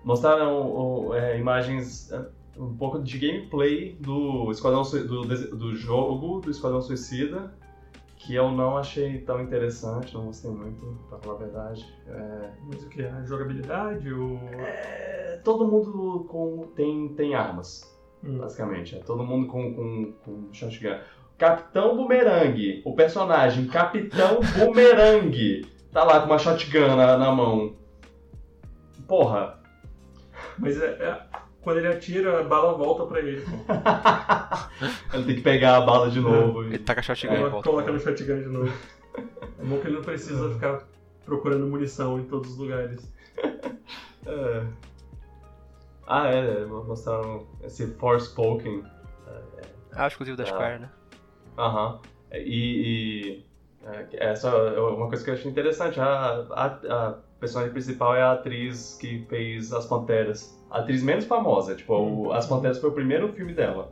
Mostraram é, imagens, é, um pouco de gameplay do, Esquadrão, do, do jogo do Esquadrão Suicida, que eu não achei tão interessante, não gostei muito, pra falar a verdade. É, Mas o que? A jogabilidade? O... é, todo mundo com, tem, tem armas, Hum. basicamente. É todo mundo com, com, com shotgun. Capitão Boomerang, o personagem Capitão Boomerang, tá lá com uma shotgun na, na mão. Porra, Mas é, é- quando ele atira, a bala volta pra ele. Ele tem que pegar a bala de novo. Ele e- taca shotgun É, e Coloca, volta. coloca no shotgun de novo. É bom que ele não precisa ficar procurando munição em todos os lugares. É. Ah, é, mostraram esse Forspoken. Ah, exclusivo da Ah. Square, né? Aham. E. e é, essa é uma coisa que eu achei interessante. A, a, a personagem principal é a atriz que fez As Panteras. A atriz menos famosa. Tipo, o- As Panteras foi o primeiro filme dela.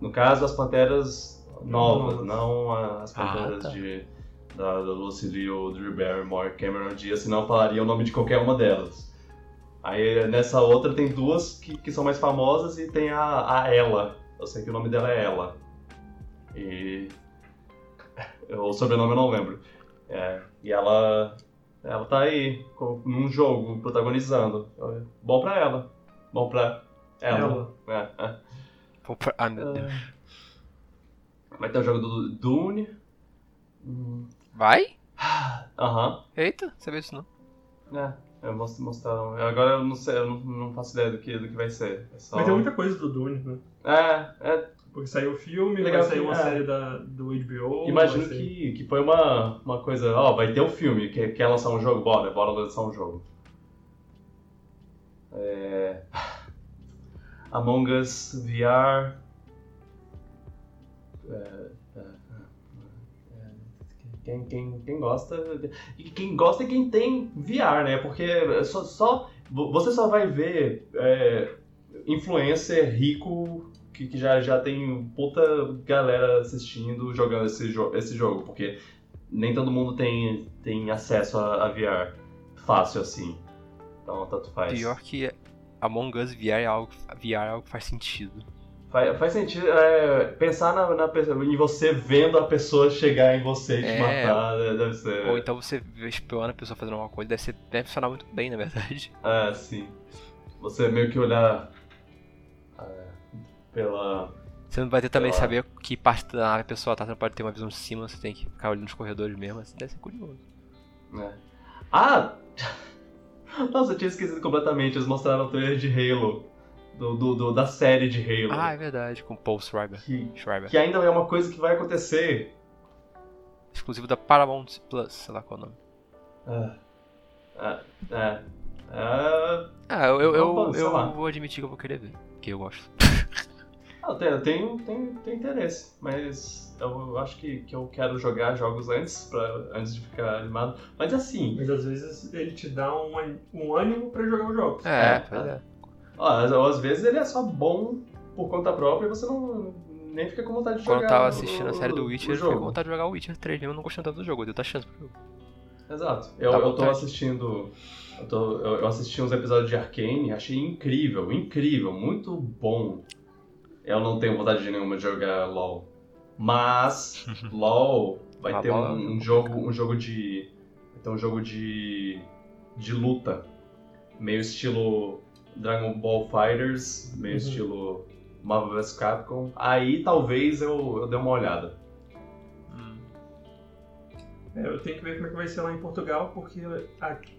No caso, As Panteras novas, Novas. não as Ah, Panteras tá. de, da, da Lucy Liu, Drew Barrymore, Cameron Diaz, senão eu falaria o nome de qualquer uma delas. Aí nessa outra tem duas que, que são mais famosas e tem a, a Ella. Eu sei que o nome dela é Ella. E. O sobrenome eu não lembro. É, e ela. Ela tá aí, com- num jogo, protagonizando. Bom pra ela. Bom pra ela. É, é. Pô, pra- Ah, meu Deus. Vai ter o jogo do Dune. Vai? Aham. Eita, você viu isso não? É, eu mos- mostraram. Agora eu não sei, eu não, não faço ideia do que, do que vai ser. É só... Mas tem muita coisa do Dune, né? É, é, Porque saiu o filme, Legal vai sair uma é. série da, do HBO. imagino sair- que, que foi uma, uma coisa. Ó, vai ter o filme, quer, quer lançar um jogo? Bora, bora lançar um jogo. É... Among Us VR. É, é, é, Quem, quem, quem gosta. E quem gosta é quem tem VR, né? Porque só, só- você só vai ver é, influencer rico que, que já, já tem puta galera assistindo jogando esse, jo esse jogo. Porque nem todo mundo tem, tem acesso a, a VR fácil assim. Então tanto faz. Pior que Among Us VR é algo, VR é algo que faz sentido. Faz, faz sentido é, pensar na, na pessoa, em você vendo a pessoa chegar em você e te É. matar, né, deve ser. Ou então você vê espiando a pessoa fazendo alguma coisa, deve, ser, deve funcionar muito bem, na verdade. É, sim. você meio que olhar pela. Você não vai ter também lá. saber que parte da pessoa tá, você não pode ter uma visão de cima, você tem que ficar olhando os corredores mesmo, assim, deve ser curioso. né? Ah! Nossa, eu tinha esquecido completamente. Eles mostraram o trailer de Halo. Do, do- do- da série de Halo. Ah, é verdade, com Paul Schreiber. que, Schreiber. que ainda é uma coisa que vai acontecer. Exclusivo da Paramount Plus, sei lá qual é o nome. Ah, ah, é. Ah, Ah, eu, eu, eu, eu vou admitir que eu vou querer ver, que eu gosto. Ah, eu tenho, eu tenho, tenho, tenho interesse, mas eu acho que, que eu quero jogar jogos antes, pra, antes de ficar animado. Mas assim, Mas às vezes ele te dá um, um ânimo pra jogar os jogos. É, É, pois é. ó, às, às vezes ele é só bom por conta própria e você não nem fica com vontade de Quando jogar. eu tava o- assistindo a série do o Witcher, eu fiquei com vontade de jogar o Witcher 3, mesmo não gostando tanto do jogo, eu dei outra chance pro jogo. Exato. Eu, Dá eu tô assistindo. Eu, tô- eu- eu assisti uns episódios de Arcane, achei incrível, incrível, muito bom. Eu não tenho vontade nenhuma de jogar LOL. Mas LOL vai Ah, ter é um, um jogo. Um jogo de. Vai ter um jogo de. de luta. Meio estilo Dragon Ball Fighters, meio Uhum. estilo Marvel vs Capcom. Aí talvez eu, eu dê uma olhada. Hum. É, eu tenho que ver como é que vai ser lá em Portugal, porque aqui,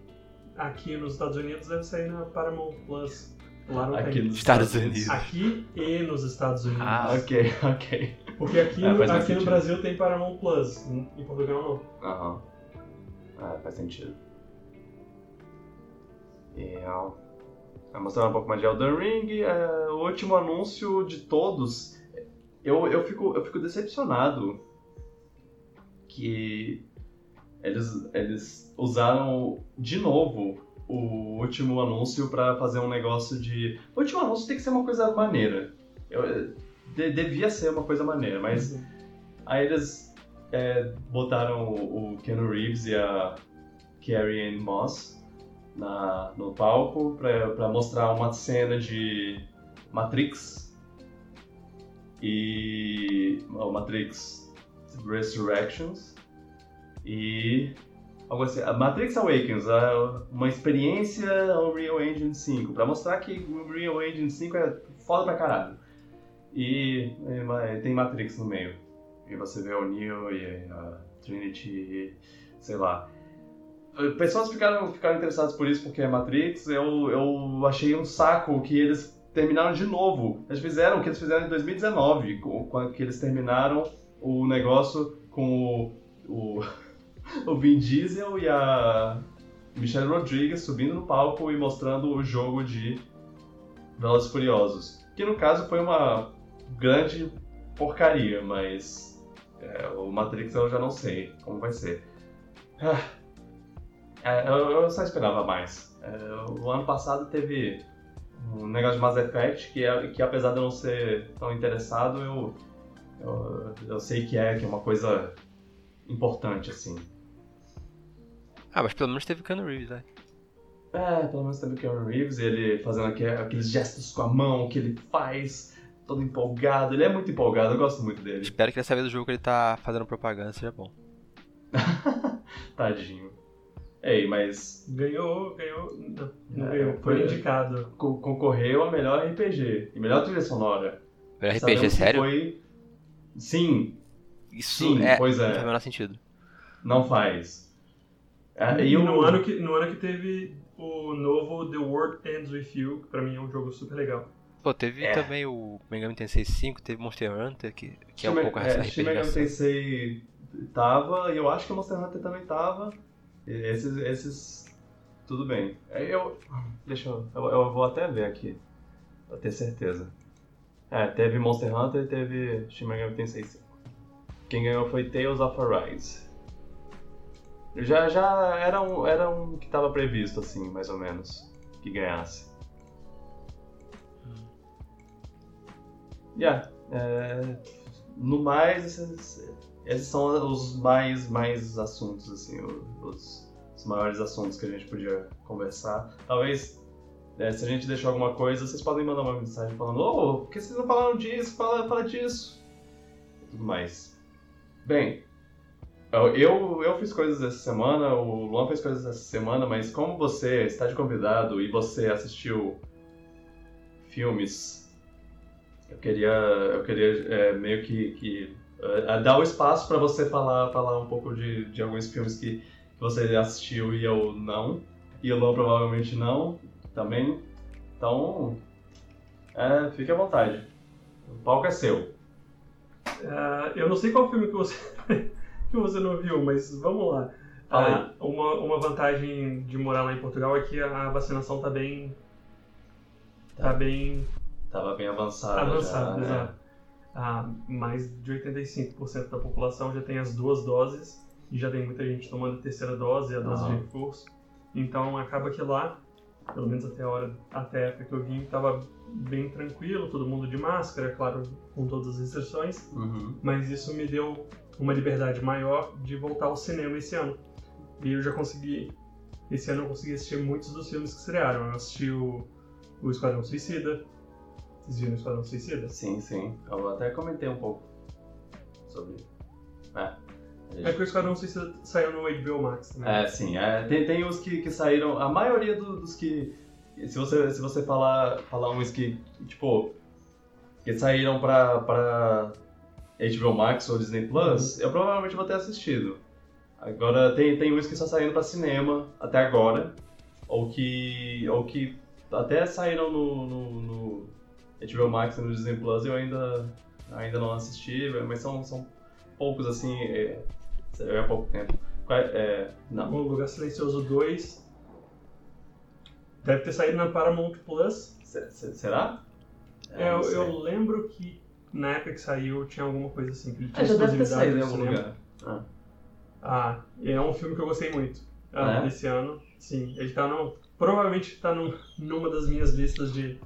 aqui nos Estados Unidos deve sair na Paramount Plus. Lá não Aqui tem. nos Estados Unidos. Aqui e nos Estados Unidos. Ah, Ok, ok. Porque aqui, É, no, aqui no. Brasil tem Paramount Plus, em Portugal não. Aham. Ah, faz sentido. E ó, vai mostrar um pouco mais de Elden Ring. é, o último anúncio de todos. Eu, eu, fico, eu fico decepcionado que eles, eles usaram de novo o último anúncio pra fazer um negócio de. O último anúncio tem que ser uma coisa maneira. Eu- de- devia ser uma coisa maneira, mas Aí eles é, botaram o, o Keanu Reeves e a Carrie Ann Moss na, no palco pra, pra mostrar uma cena de Matrix e o Matrix Resurrections e algo assim, a Matrix Awakens, uma experiência Unreal Engine 5 pra mostrar que o Unreal Engine 5 é foda pra caralho. E, e tem Matrix no meio. E você vê o Neo e a Trinity, e, sei lá. Pessoas ficaram, ficaram interessadas por isso porque é Matrix. Eu, eu achei um saco que eles terminaram de novo. Eles fizeram o que eles fizeram em 2019, com- quando que eles terminaram o negócio com o, o, o Vin Diesel e a Michelle Rodriguez subindo no palco e mostrando o jogo de Velozes Furiosos. Que no caso foi uma grande porcaria, mas é, o Matrix eu já não sei como vai ser. Ah, é, eu, eu só esperava mais. É, o ano passado teve um negócio de Mass Effect que, é- que apesar de eu não ser tão interessado, eu, eu, eu sei que é, que é uma coisa importante, assim. Ah, mas pelo menos teve Keanu Reeves, né? É, pelo menos teve o Keanu Reeves, ele fazendo aque- aqueles gestos com a mão que ele faz, todo empolgado. Ele é muito empolgado, eu gosto muito dele. Espero que dessa vez o jogo que ele tá fazendo propaganda seja bom. Tadinho. Ei, mas Ganhou, ganhou. Não, não É, ganhou, foi foi- indicado. co- concorreu a melhor RPG e melhor trilha sonora. Melhor RPG, Sabemos sério? Foi... Sim, Isso sim, é. pois Não faz o é. menor sentido. Não faz. É, E e no, ano que, no ano que teve o novo The World Ends With You, que pra mim é um jogo super legal. Pô, teve É. também o Megami Tensei 5, teve Monster Hunter, que, que é um pouco é, essa Shin RPG. Megami. Tensei tava, e eu acho que o Monster Hunter também tava. E Esses, esses tudo bem. É, Eu, deixa eu, eu, eu vou até ver aqui, pra ter certeza. É, teve Monster Hunter e teve Shin Megami Tensei 5. Quem ganhou foi Tales of Arise. Já, já era, um, era um que tava previsto, assim, mais ou menos, que ganhasse. Yeah, é, no mais, esses, esses são os mais, mais assuntos, assim, os, os maiores assuntos que a gente podia conversar. Talvez, é, se a gente deixou alguma coisa, vocês podem mandar uma mensagem falando, ô, por que vocês não falaram disso? Fala, fala disso. E tudo mais. Bem, eu, eu, fiz coisas essa semana, o Luan fez coisas essa semana, mas como você está de convidado e você assistiu filmes, eu queria, eu queria é, meio que, que é, dar o espaço para você falar, falar um pouco de, de alguns filmes que, que você assistiu e eu não. E o Luan provavelmente não, também. Então, é, fique à vontade. O palco é seu. Uh, eu não sei qual filme que você, que você não viu, mas vamos lá. Uh, uma, uma vantagem de morar lá em Portugal é que a vacinação tá bem. tá, tá bem. Tava bem avançada. Avançada, né? exato. Uh, mais de 85% da população já tem as duas doses e já tem muita gente tomando a terceira dose e a dose de reforço. Então acaba que lá, pelo menos até a hora, até a época que eu vim, tava bem tranquilo, todo mundo de máscara, claro, com todas as restrições, uhum. mas isso me deu uma liberdade maior de voltar ao cinema esse ano. E eu já consegui, esse ano eu consegui assistir muitos dos filmes que estrearam. Eu assisti o, o Esquadrão Suicida. Vocês viram o Esquadrão Suicida? Sim, sim. Eu até comentei um pouco sobre. É. É que o Esquadrão Suicida saiu no HBO Max também. É, sim. É, tem, tem os que, que saíram. A maioria do, dos que. Se você, se você falar, falar uns que, tipo, que saíram pra, pra HBO Max ou Disney Plus, eu provavelmente vou ter assistido. Agora tem, tem uns que só saíram pra cinema até agora, ou que. ou que até saíram no, no, no HBO Max e no Disney Plus eu ainda, ainda não assisti, mas são, são poucos assim. É, é pouco tempo. É, não. O Lugar Silencioso 2 deve ter saído na Paramount Plus. será? É, eu, eu, lembro que na época que saiu tinha alguma coisa assim. Que ele tinha é, já deve ter saído em algum lugar. Ah. ah, é um filme que eu gostei muito. Ah, é? Desse ano. Sim, ele tá no. Provavelmente tá no, numa das minhas listas de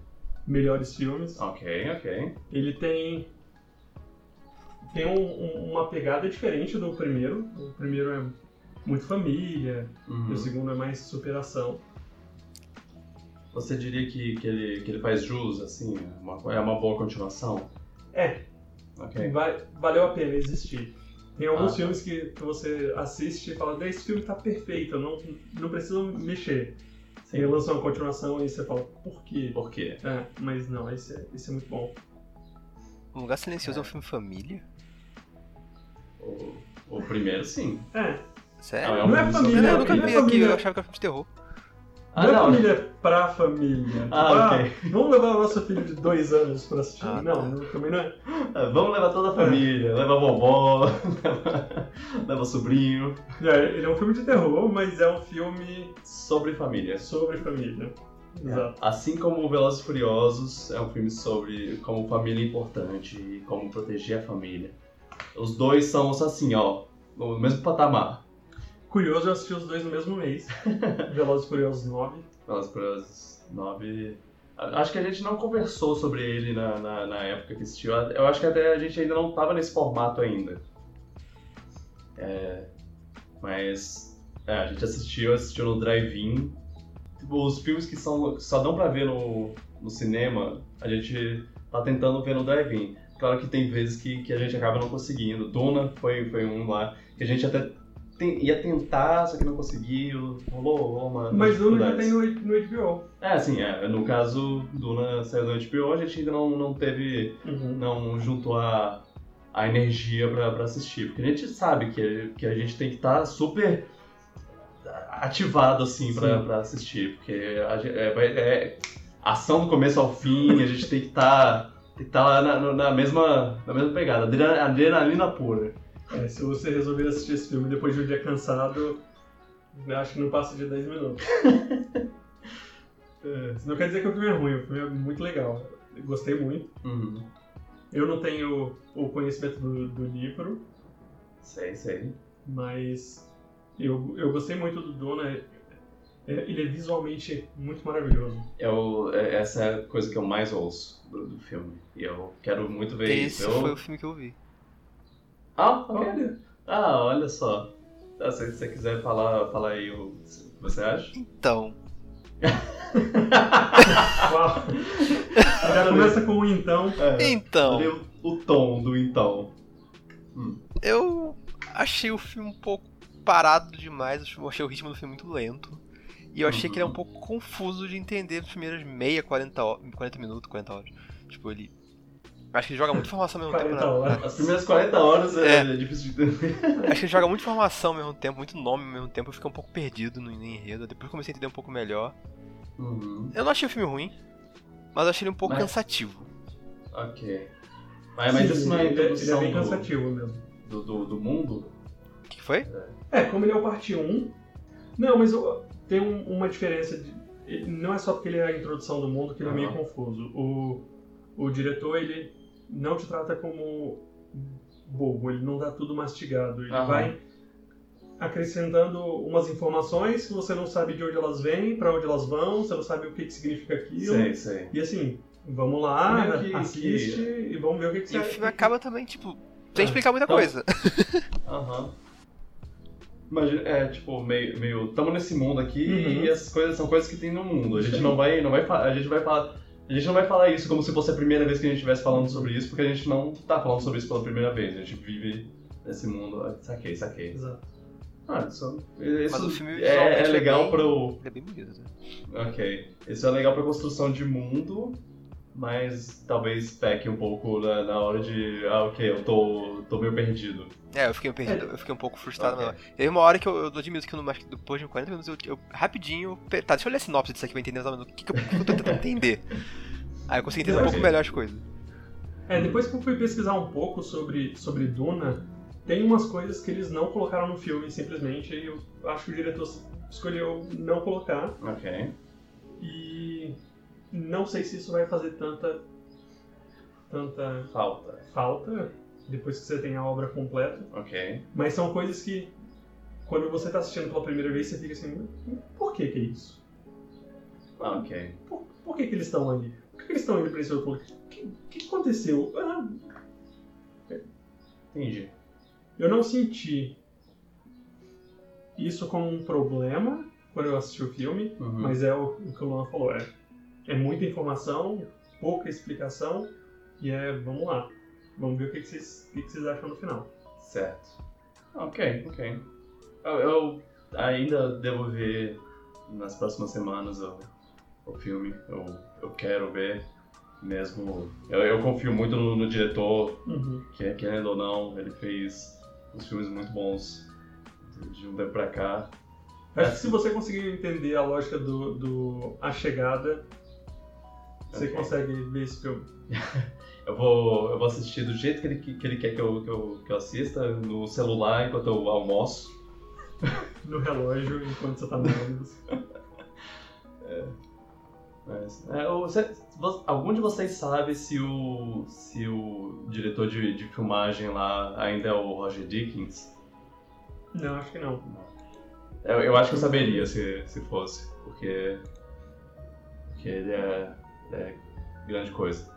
melhores filmes. Ok, ok. Ele tem tem um, um, uma pegada diferente do primeiro. O primeiro é muito família, uhum. o segundo é mais superação. Você diria que, que, ele, que ele faz jus, assim? Uma, é uma boa continuação? É. Okay. Vai, valeu a pena existir. Tem alguns ah, filmes que, você assiste e fala, esse filme tá perfeito, não, não precisa mexer. Sim. Aí lança uma continuação e você fala, por quê? Por quê? É, mas não, esse é, esse é muito bom. Um Lugar Silencioso é, é um filme família? O, o primeiro, sim. É. Sério? Não, é, um não é família. Não, eu nunca vi é aqui, eu achava que era filme de terror. Ah, não, é família pra família. Ah, tipo, ah, ok. vamos levar o nosso filho de dois anos pra assistir. Ah, não, tá. não, também não é. Ah, vamos levar toda a família. É. Leva a vovó, leva, leva o sobrinho. É, ele é um filme de terror, mas é um filme... Sobre família. Sobre família. Exato. Assim como Velozes e Furiosos é um filme sobre como família é importante e como proteger a família. Os dois são assim, ó, no mesmo patamar. Curioso, eu assisti os dois no mesmo mês. Velozes e Furiosos 9. Velozes e Furiosos 9... Acho que a gente não conversou sobre ele na, na, na, época que assistiu. Eu acho que até a gente ainda não estava nesse formato ainda. É, mas é, a gente assistiu, assistiu no drive-in. Tipo, os filmes que são, só dão pra ver no, no cinema, a gente tá tentando ver no drive-in. Claro que tem vezes que, que a gente acaba não conseguindo. Duna foi, foi um lá que a gente até ia tentar, só que não conseguiu. Rolou, rolou uma. Mas Duna já tem no, no HBO. É, sim, é. No caso, Duna saiu no HBO, a gente ainda não, não teve. Uhum. Não juntou a, a energia pra, pra assistir. Porque a gente sabe que, que a gente tem que estar tá super ativado, assim, pra, pra assistir. Porque a, é, é, ação do começo ao fim, a gente tem que estar. Tá e tá lá na, na, mesma, na mesma pegada, adrenalina pura. É, se você resolver assistir esse filme depois de um dia cansado, eu acho que não passa de 10 minutos. é, não quer dizer que o filme é ruim, o filme é muito legal. Eu gostei muito. Uhum. Eu não tenho o conhecimento do, do livro. Sei, sei. Mas eu, eu gostei muito do Duna. É, ele é visualmente muito maravilhoso. Eu, é, essa é a coisa que eu mais ouço do, do filme. E eu quero muito ver Esse isso. Esse foi o filme que eu vi. Ah, olha. Ah, olha só. Ah, se você quiser falar, falar aí o que você acha. Então. Uau. Já começa com o então. É, então. O, o tom do então. Hum. Eu achei o filme um pouco parado demais. Eu achei o ritmo do filme muito lento. E eu achei que ele é um pouco confuso de entender as primeiras meia, 40, ho- 40 minutos, 40 horas. Tipo, ele. Acho que ele joga muita informação ao mesmo tempo. 40 na- horas. As primeiras 40 horas é, É. difícil de entender. Acho que ele joga muita informação ao mesmo tempo, muito nome ao mesmo tempo. Eu fiquei um pouco perdido no, enredo. Depois comecei a entender um pouco melhor. Uhum. Eu não achei o filme ruim, mas eu achei ele um pouco Mas- cansativo. Ok. Mas, mas isso não é ele, ele é introdução bem do, cansativo mesmo. do, do, do mundo? O que foi? É, como ele é o parte 1. Não, mas eu- tem um- uma diferença. De, não é só porque ele é a introdução do mundo que ele é meio confuso. O, o diretor, ele não te trata como bobo, ele não dá tudo mastigado. Ele Aham. vai acrescentando umas informações que você não sabe de onde elas vêm, pra onde elas vão, você não sabe o que, que significa aquilo. Sei, sei. E assim, vamos lá, Meio que- assiste e vamos ver o que, que E o você filme acaba também, tipo, sem É. explicar muita Então- coisa. Aham. Imagina, é tipo, meio, meio. Tamo nesse mundo aqui Uhum. e essas coisas são coisas que tem no mundo. A gente não vai. Não vai fa- a gente vai falar. A gente não vai falar isso como se fosse a primeira vez que a gente estivesse falando sobre isso, porque a gente não tá falando sobre isso pela primeira vez. A gente vive nesse mundo. Ah, Saquei, saquei. Exato. Ah, isso, isso Mas o filme é, é é legal bem- pro. Ele é bem bonito, né? Ok. Isso é legal pra construção de mundo, mas talvez peque um pouco na, na hora de. Ah, ok, eu tô, tô meio perdido. É, eu fiquei perdido, eu fiquei um pouco frustrado. Ok. mas Teve uma hora que eu, eu admito que eu não, acho que depois de 40 minutos eu, eu rapidinho. Tá, deixa eu ler a sinopse disso aqui pra entender exatamente o que, que, eu, que eu tô tentando entender. Aí eu consegui entender um pouco melhor as coisas. É, depois que eu fui pesquisar um pouco sobre, sobre Duna, tem umas coisas que eles não colocaram no filme simplesmente, e eu acho que o diretor escolheu não colocar, Ok. e não sei se isso vai fazer tanta, tanta Falta. falta depois que você tem a obra completa, Ok. mas são coisas que, quando você está assistindo pela primeira vez, você fica assim, "Mas por que que é isso? Ah, Ok. Por, por que que eles estão ali? Por que que eles estão indo para esse outro lugar? O que, que aconteceu? Ah, Entendi. Eu não senti isso como um problema quando eu assisti o filme, Uhum. mas é o, o que o Luan falou, é, é muita informação, pouca explicação, e é, vamos lá, vamos ver o que, que, vocês, o que, que vocês acham no final. Certo. Ok, ok. Eu, eu ainda devo ver nas próximas semanas o, o filme. Eu, eu quero ver mesmo. Eu, eu confio muito no, no diretor, que querendo ou não, ele fez uns filmes muito bons de- de um tempo pra cá. Acho que se você conseguir entender a lógica do, do A Chegada, você Ok. consegue ver esse filme. Eu vou, eu vou assistir do jeito que ele, que ele quer que eu, que, eu, que eu assista, no celular enquanto eu almoço. No relógio, enquanto você tá no ônibus. Mas, é, o- cê- vo- algum de vocês sabe se o, se o diretor de, de filmagem lá ainda é o Roger Dickens? Não, acho que não. Eu, eu acho que eu saberia se, se fosse, porque, porque ele é, é grande coisa.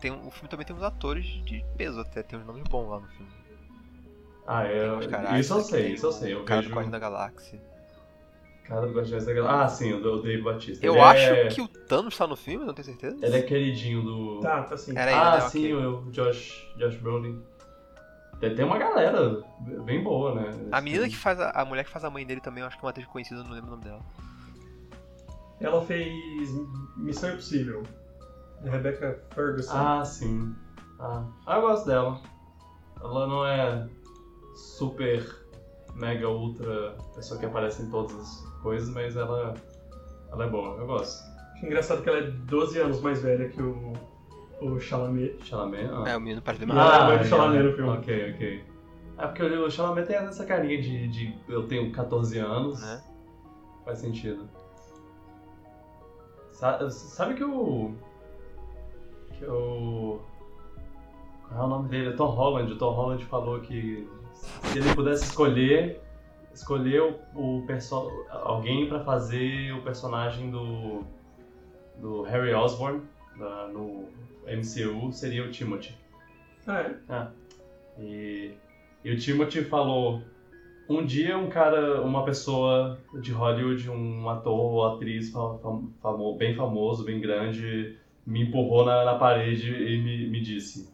Tem, um- o filme também tem uns atores de peso até, tem uns nomes bons lá no filme. Ah, Tem é, isso eu sei, tem isso eu sei. Eu O cara vejo do Guardião da Galáxia. cara do Guardiões da Galáxia. Ah, sim, o, do- o Dave Batista. Eu Ele acho é, que o Thanos tá no filme, não tenho certeza. Ele é queridinho do... Tá, tá sim. Era ele, ah, né? sim, Ok. o Josh, Josh Brolin. Tem, tem uma galera bem boa, né? A menina que faz a, a mulher que faz a mãe dele também, eu acho que é uma atriz conhecida, eu não lembro o nome dela. Ela fez Missão Impossível. Rebecca Ferguson. Ah, sim. Ah, ah, eu gosto dela. Ela não é super, mega, ultra pessoa que aparece em todas as coisas, mas ela, ela é boa, eu gosto. Acho engraçado que ela é 12 anos mais velha que o, o Chalamet. Chalamet? Ah. É, o menino parece bem Ah, mais. ela é mãe do Chalamet no filme. Ok, ok. É porque o Chalamet tem essa carinha de, de eu tenho 14 anos, Né? faz sentido. Sa- Sabe que o... Que o... Qual é o nome dele? Tom Holland. O Tom Holland falou que se ele pudesse escolher, escolher o, o perso alguém pra fazer o personagem do, do Harry Osborn da- no MCU, seria o Timothy. Ah, é? E, e o Timothy falou: um dia um cara, uma pessoa de Hollywood, um ator ou atriz fam- bem famoso, bem grande, me empurrou na, na parede e me, me disse: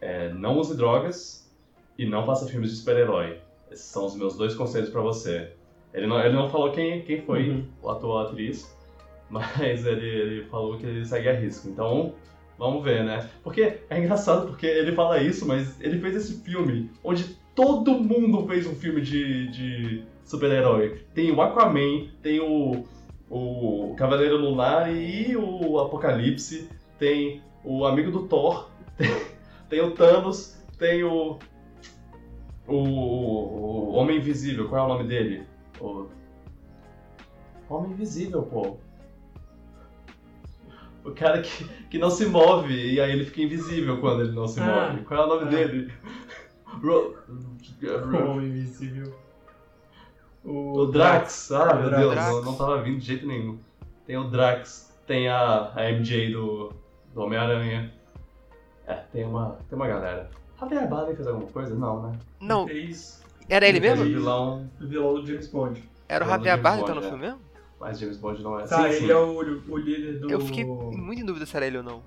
é, não use drogas e não faça filmes de super-herói. Esses são os meus dois conselhos pra você. Ele não, ele não falou quem, quem foi Uhum. o ator ou atriz, mas ele, ele falou que ele segue a risco. Então, vamos ver, né? Porque é engraçado porque ele fala isso, mas ele fez esse filme onde todo mundo fez um filme de, de super-herói. Tem o Aquaman, tem o, o Cavaleiro Lunar e o Apocalipse, tem o amigo do Thor, tem, tem o Thanos, tem o, o, o Homem Invisível, qual é o nome dele? O Homem Invisível, pô. O cara que, que não se move e aí ele fica invisível quando ele não se Ah, move. Qual é o nome ah. dele? O Homem Invisível. O Drax. Ah, meu Drax. Deus, não, não tava vindo de jeito nenhum. Tem o Drax, tem a, a MJ do, do Homem-Aranha. É, tem uma, tem uma galera. Javier Bardem fez alguma coisa? Não, né? Não, Fez era ele Ele Fez o mesmo? vilão, o vilão do James Bond. Era o o Javier Bardem então no é. filme mesmo? mas James Bond não é. Tá, sim, ele sim. é o, o líder do. Eu fiquei muito em dúvida se era ele ou não.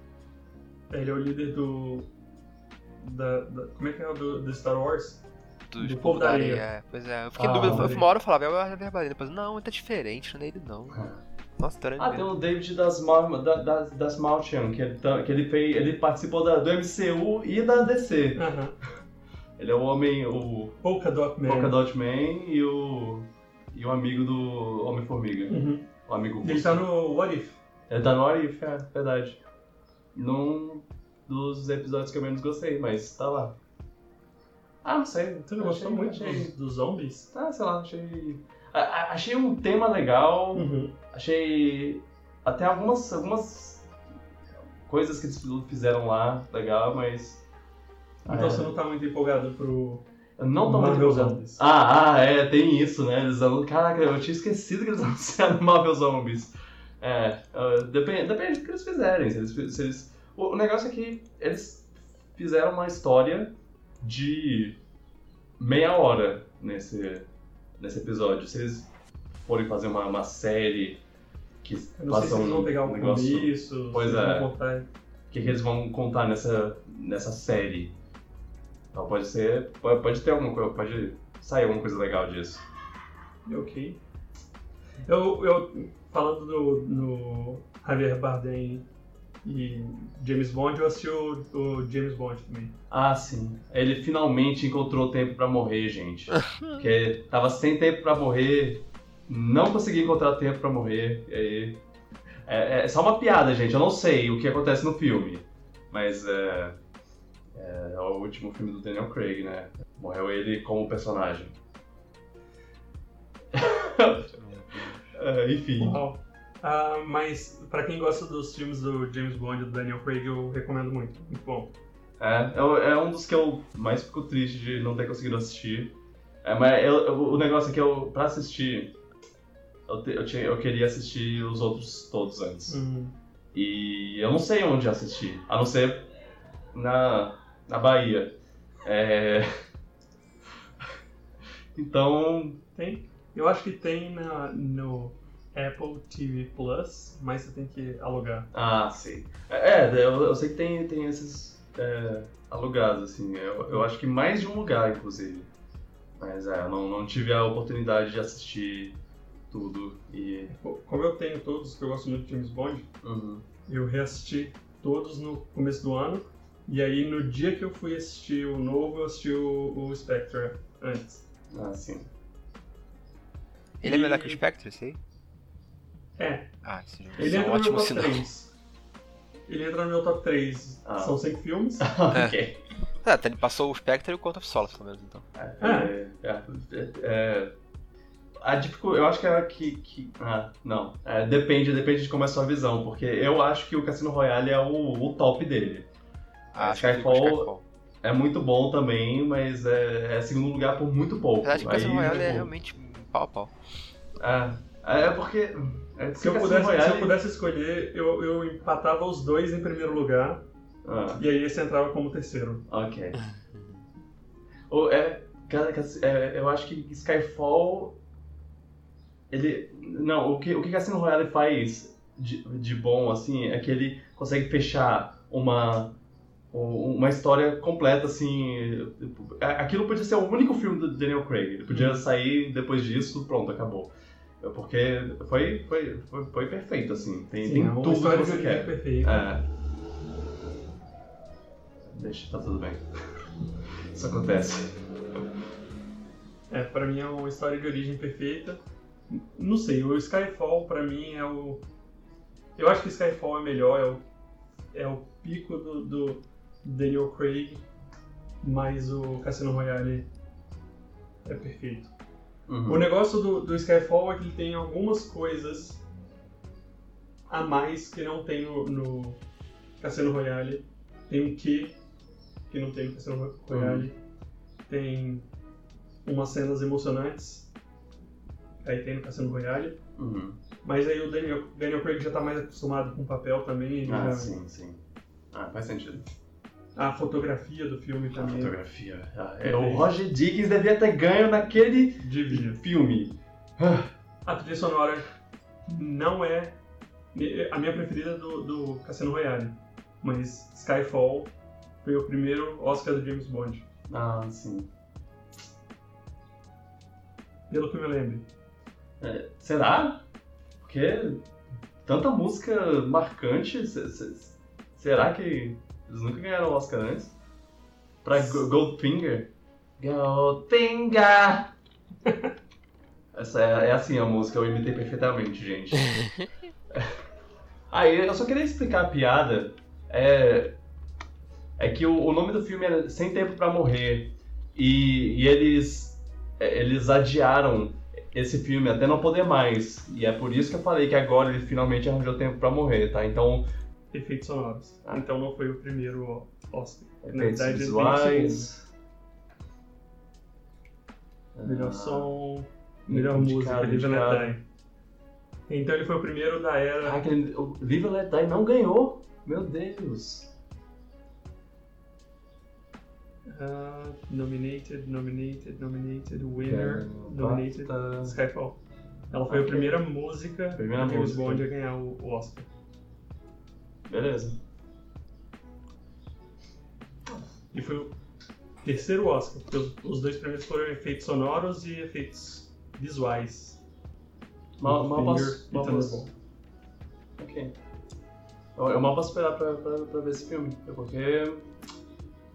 Ele é o líder do. Da, da- como é que é o do, do Star Wars? Do, Do povo da Areia. é. Pois é, eu fiquei Ah, em dúvida. Areia. Uma hora eu falava, é o Javier Bardem. Depois, não, ele tá diferente, não é ele não. Nossa, tá Ah, tem o David das, da, das, das Malchian, que ele, tá- que ele, fez, ele participou da, do MCU e da DC. Ele é o homem, o Polka Dot Man. Polka Dot Man e o, e o amigo do Homem-Formiga. Uhum. O amigo Ele tá no What If. Ele tá no Arif, é verdade. Num dos episódios que eu menos gostei, mas tá lá. Ah, não sei. Você não gostou muito Achei, dos, dos zombies? ah, sei lá, achei... a- a- achei um tema legal, Uhum. achei até algumas, algumas coisas que eles fizeram lá legal, mas... Então é, você não tá muito empolgado pro. eu não tô muito Marvel empolgado. Zombies. Ah, ah, é, tem isso, né? Eles anu- Caraca, eu tinha esquecido que eles anunciaram Marvel Zombies. É, uh, depende, depende do que eles fizerem. Se eles, se eles- o, negócio é que eles fizeram uma história de meia hora nesse, nesse episódio. Se eles forem fazer uma, uma série que Eu não sei se eles vão um pegar o negócio. começo, Pois é. vão contar. O que, que eles vão contar nessa, nessa série? Então pode ser. Pode, pode ter alguma coisa. Pode sair alguma coisa legal disso. Ok. Eu, eu falando do, no Javier Bardem e James Bond, eu assisti o, o James Bond também. Ah, sim. Ele finalmente encontrou tempo pra morrer, gente. Porque tava sem tempo pra morrer, não consegui encontrar tempo pra morrer, e aí. É, é só uma piada, gente. Eu não sei o que acontece no filme. Mas é. É, o último filme do Daniel Craig, né? Morreu ele como personagem. É, enfim. Ah, mas pra quem gosta dos filmes do James Bond e do Daniel Craig, eu recomendo muito. Muito bom. É, é, um dos que eu mais fico triste de não ter conseguido assistir. É, mas eu- eu- o negócio é que eu, pra assistir, eu, te- eu, eu queria assistir os outros todos antes. Hum. E eu não sei onde assistir, a não ser na, na Bahia. É... Então, Tem? Eu acho que tem na, no Apple TV Plus, mas você tem que alugar. ah, sim. É, é, eu, eu sei que tem, tem esses é, alugados, assim. Eu, eu acho que mais de um lugar, inclusive. Mas é, eu não, não tive a oportunidade de assistir tudo e. Co- Como eu tenho todos, que eu gosto muito de James Bond, Uhum. eu reassisti todos no começo do ano. E aí, no dia que eu fui assistir o novo, eu assisti o, o Spectre antes. Ah, sim. Ele é melhor que o Spectre, esse aí? É, Ah, esse jogo ele é um entra no meu ótimo top sinal. 3. Ele entra no meu top 3. Ah. São cinco filmes. ok. Ah, tá, ele passou o Spectre e o Quantum of Solace, pelo menos, então. É, é, é, é, a dificu- eu acho que é que, que ah, não, É, depende, depende de como é a sua visão, porque eu acho que o Cassino Royale é o, o top dele. Ah, É, acho que eu fico com Skyfall é muito bom também, mas é, é segundo lugar por muito pouco. Apesar de que o Casino Aí, Royale é tipo, realmente pau a pau. é, é porque é, Se eu, Cassino pudesse, se eu pudesse escolher, eu, eu empatava os dois em primeiro lugar. Ah, E aí esse entrava como terceiro. ok. O, é, Cass- é, eu acho que Skyfall. Ele. Não, o que o que Cassino Royale faz de, de bom, assim, é que ele consegue fechar uma, uma história completa, assim. Aquilo podia ser o único filme do Daniel Craig. Ele podia sair depois disso, pronto, acabou. É Porque foi, foi, foi, foi perfeito, assim. Tem, Sim, tem é tudo que você quer. perfeita. É. Deixa, tá tudo bem. Isso acontece. É, pra mim é uma história de origem perfeita. Não sei, o Skyfall pra mim é o. Eu acho que Skyfall é melhor, é o, é o pico do, do Daniel Craig, mas o Cassino Royale é perfeito. Uhum. O negócio do, do Skyfall é que ele tem algumas coisas a mais que não tem no, no Cassino Royale. Tem um quê que não tem no Cassino Royale. Tem umas cenas emocionantes. Aí tem no Cassino Royale. Uhum. Mas aí o Daniel, Daniel Craig já tá mais acostumado com o papel também. Ah, já- sim, sim. Ah, faz sentido. A fotografia do filme A também. fotografia. Ah, é, o Roger Dickens devia ter ganho naquele Devia. filme. Ah, A trilha sonora não é a minha preferida do, do Cassino Royale, mas Skyfall foi o primeiro Oscar do James Bond, Ah, sim. pelo que eu me lembro. É, será? Porque tanta música marcante. se- se- será que eles nunca ganharam o Oscar antes? Pra Go- Goldfinger? Goldfinger! Essa é, é assim a música, eu imitei perfeitamente, gente. Aí, eu só queria explicar a piada. É, é que o, o nome do filme é Sem Tempo Pra Morrer. E, e eles, é, eles adiaram esse filme até não poder mais. E é por isso que eu falei que agora ele finalmente arranjou tempo pra morrer, tá? Então, Efeitos sonoros. Ah. Então não foi o primeiro Oscar. Na efeitos verdade, tem o visuais. Melhor Ah, som, melhor música, Live. Let Die. Então ele foi o primeiro da era. Ah, aquele, o Live and Let Die não ganhou? Meu Deus. ah, nominated, nominated, nominated, winner, nominated, Skyfall. Ela foi a Ok. primeira música Primeira do James. Bond a ganhar o Oscar. Beleza. E foi o terceiro Oscar, porque os, os dois primeiros foram efeitos sonoros e efeitos visuais. Mal, mal posso. Mal posso. Thunderbolt. Ok. Eu, eu mal posso esperar pra, pra, pra ver esse filme. é Porque.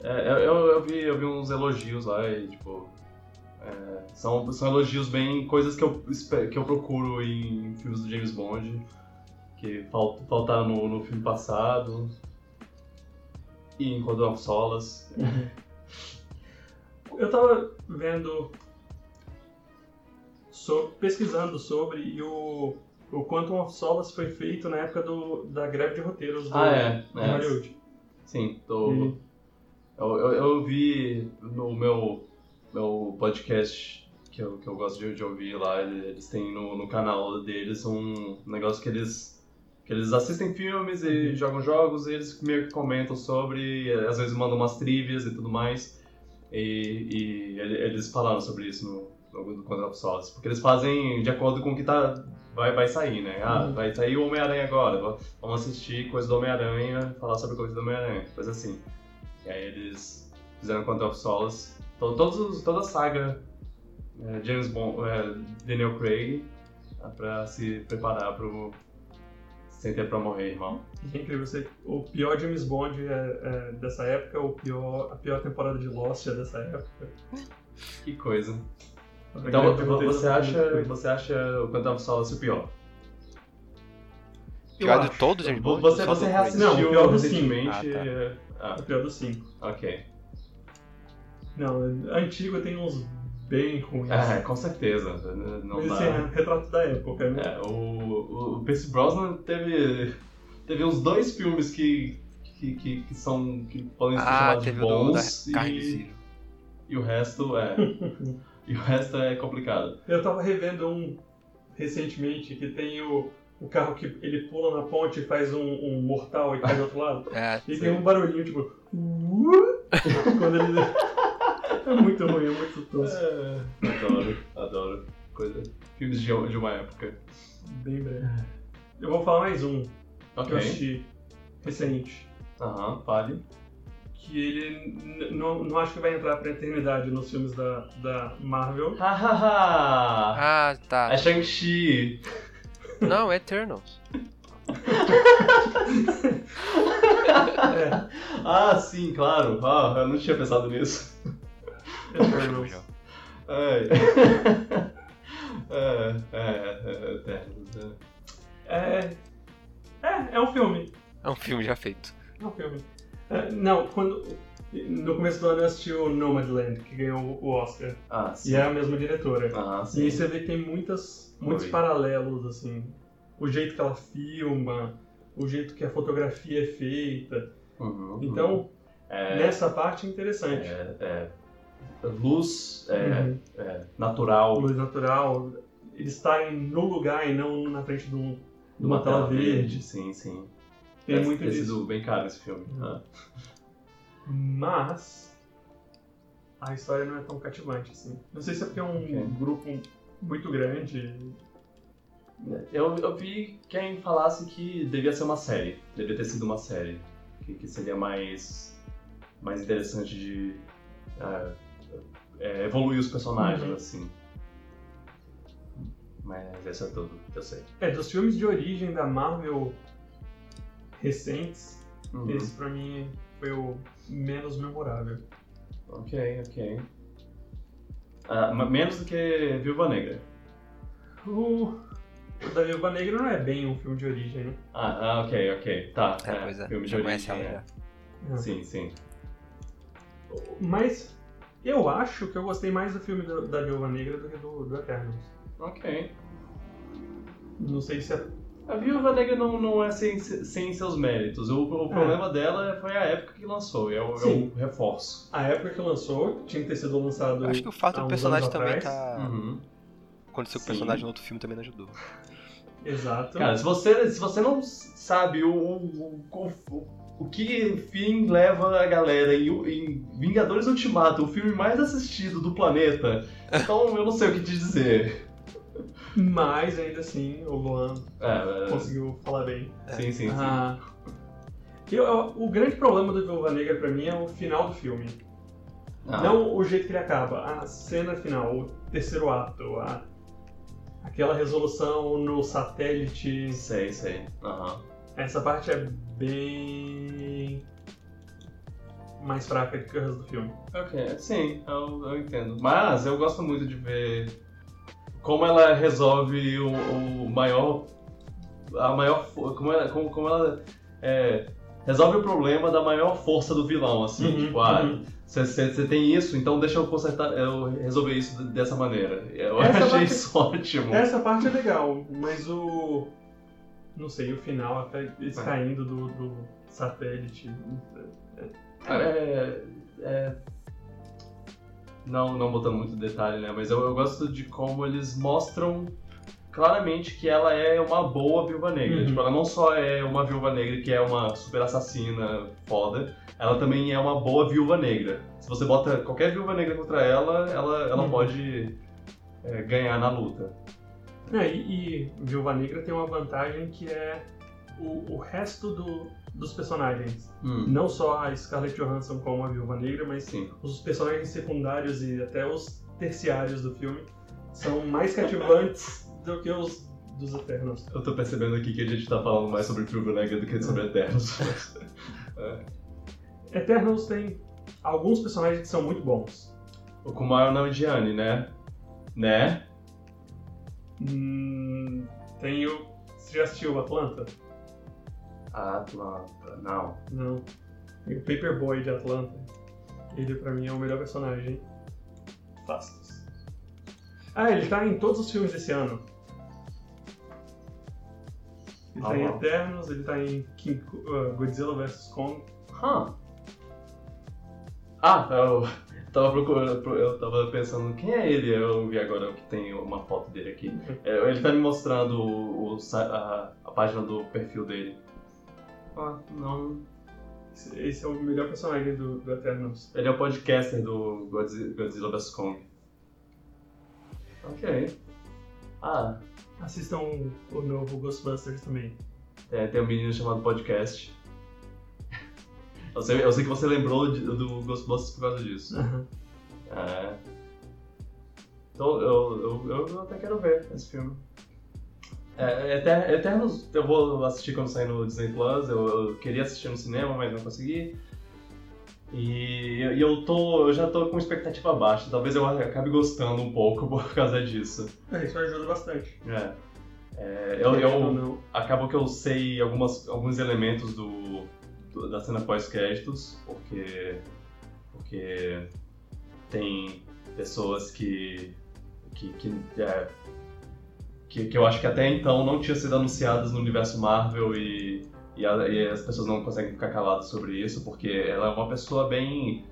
é, eu, eu, vi, eu vi uns elogios lá e, tipo. é, são, são elogios bem. coisas que eu, que eu procuro em filmes do James Bond. Que fal, faltaram no, no filme passado. E em Cordon of Solas. Eu tava vendo, so- pesquisando sobre e o, o Quantum of Solace foi feito na época do, da greve de roteiros do, Ah, é. de é. Hollywood. Sim, tô. E- Eu, eu, eu vi no meu, meu podcast que eu, que eu gosto de, de ouvir lá, ele- eles têm no, no canal deles um negócio que eles, que eles assistem filmes e jogam jogos e eles meio que comentam sobre, e às vezes mandam umas trivias e tudo mais. E, e ele- eles falaram sobre isso no, no, of Solace, porque eles fazem de acordo com o que tá, vai, vai sair, né? Ah, Uhum. vai sair o Homem-Aranha agora, va- vamos assistir coisa do Homem-Aranha, falar sobre coisa do Homem-Aranha, coisa assim. E aí eles fizeram Solace, to- todos, os- toda a saga é, James Bond, é, Daniel Craig, ah, pra se preparar pro Sem Tempo Pra Morrer, irmão. É incrível, você, o pior James Bond é, é dessa época, o pior, a pior temporada de Lost é dessa época. Que coisa. Então roteiros você é acha, você acha o Quantum of Solace o pior? Eu Pior de todos, James Bond? Você, você do reassistiu Não, o pior do recentemente? cinco. é- Ah, O pior dos cinco. ok. Não, antigo tem uns bem ruins. É, com certeza. Não Mas dá. esse é retrato da época, né? É, o, o, o Pierce Brosnan teve, teve uns dois filmes que, que, que, que são, que podem ser Ah, chamados de o bons carne e, e o resto é... e o resto é complicado. Eu tava revendo um recentemente que tem o, o carro que ele pula na ponte e faz um, um mortal e cai do outro lado. É, E Sim. tem um barulhinho tipo. Quando ele. É muito ruim, é muito tosco. É, adoro, adoro. Coisa, filmes de, de uma época. Bem breve. Eu vou falar mais um que eu Ok. assisti recente. Aham, fale. que ele n- não, não acho que vai entrar pra eternidade nos filmes da, da Marvel. Hahaha! Ah, tá. É Shang-Chi! Não, é Eternals. É, Ah, sim, claro. Ah, eu não tinha pensado nisso. Eternals. Ai. é, é, é, Eternos, né? É, é, é um filme. É um filme já feito. É um filme. É, não, quando. No começo do ano eu assisti o Nomadland, que ganhou o Oscar. Ah, sim. E é a mesma diretora. Ah, E sim. aí você vê que tem muitas, muitos Oi. paralelos, assim. O jeito que ela filma, o jeito que a fotografia é feita. Uhum, Então, é, nessa parte é interessante. é, é, luz é, Uhum. é, natural. Luz natural, eles estarem no lugar e não na frente de, um, de uma tela verde. Sim, sim. Tem Deve muito ter disso. sido bem caro esse filme. Uhum. Ah. Mas a história não é tão cativante assim. Não sei se é porque é um Ok. grupo muito grande. Eu, eu vi quem falasse que devia ser uma série. Devia ter sido uma série. Que, que seria mais, mais interessante de ah, é, evoluir os personagens, Uhum. assim. Mas isso é tudo que eu sei. É, dos filmes de origem da Marvel recentes, Uhum. esse pra mim foi o menos memorável. Ok, ok. Ah, menos do que Viúva Negra. O, o da Viúva Negra não é bem um filme de origem, né? Ah, ah, ok, ok. Tá. É, pois é. Filme de Já conhece origem, ela é. já. Sim, sim. Mas eu acho que eu gostei mais do filme da, da Viúva Negra do que do, do Eternals. Ok. Não sei se é. A Viúva Negra não, não é sem, sem seus méritos. O, o É. problema dela foi a época que lançou, é o, é o reforço. A época que lançou tinha que ter sido lançado. Acho que o fato do personagem também atrás. tá. Uhum. Aconteceu com o personagem no outro filme também não ajudou. Exato. Cara, se você, se você não sabe o, o, o, o que fim leva a galera em, em Vingadores Ultimato, o filme mais assistido do planeta, então eu não sei o que te dizer. Mas ainda assim, o Luan É, é, conseguiu falar bem. sim, sim, sim. Ah, eu- eu- o grande problema do Viúva Negra pra mim é o final do filme. Ah, Não o jeito que ele acaba, a cena final, o terceiro ato, a- aquela resolução no satélite. Sei, sei. Aham. Essa parte é bem mais fraca do que o resto do filme. Ok, sim, eu, eu entendo. Mas eu gosto muito de ver como ela resolve o, o maior. A maior. Como ela, como, como ela é, resolve o problema da maior força do vilão, assim. Uhum, tipo, ah, uhum. você tem isso, então deixa eu consertar, eu resolver isso dessa maneira. Eu Essa achei parte- isso ótimo. Essa parte é legal, mas o. Não sei, o final, até eles É. caindo do, do satélite. É, é, não, não botando muito detalhe, né? Mas eu, eu gosto de como eles mostram claramente que ela é uma boa viúva negra. Uhum. Tipo, ela não só é uma viúva negra que é uma super assassina foda, ela também é uma boa viúva negra. Se você bota qualquer viúva negra contra ela, ela, ela Uhum. pode é, ganhar na luta. É, e, e Viúva Negra tem uma vantagem que é o, o resto do, dos personagens. Hum, Não só a Scarlett Johansson como a Viúva Negra, mas sim. os personagens secundários e até os terciários do filme são mais cativantes do que os dos Eternos. Eu tô percebendo aqui que a gente tá falando mais sobre viúva negra do que sobre Eternos. Eternos tem alguns personagens que são muito bons. o Kumail Nanjiani, né? Né? Hum, tem o. Você já assistiu Atlanta? Atlanta, não. Não. Tem o Paperboy de Atlanta. Ele pra mim é o melhor personagem. Fastos. Ah, ele tá em todos os filmes desse ano. Ele tá Ah, em uau. Eternos, ele tá em King, uh, Godzilla vs Kong. Hã? Ah, eu tava procurando, eu tava pensando, quem é ele? Eu vi agora que tem uma foto dele aqui. É, Ele tá me mostrando o, o a, a página do perfil dele. Ah, não. Esse, esse é o melhor personagem do, do Eternos. Ele é o podcaster do Godzi- Godzilla vs Kong. Ok. Ah, Assistam o novo Ghostbusters também. é, tem um menino chamado podcast. Eu sei, eu sei que você lembrou de- do Ghostbusters por causa disso. Aham. É. Então, eu, eu, eu até quero ver esse filme. É, Eter- Eternos eu vou assistir quando sair no Disney Plus. Eu, eu queria assistir no cinema, mas não consegui. E, eu tô. Eu já tô com expectativa baixa. Talvez eu acabe gostando um pouco por causa disso. É, isso ajuda bastante. É. É, eu, eu, não. acaba que eu sei algumas, alguns elementos do- da cena pós-créditos, porque, porque tem pessoas que, que, que, é, que, que eu acho que até então não tinham sido anunciadas no universo Marvel e, e, a- e as pessoas não conseguem ficar caladas sobre isso, porque ela é uma pessoa bem...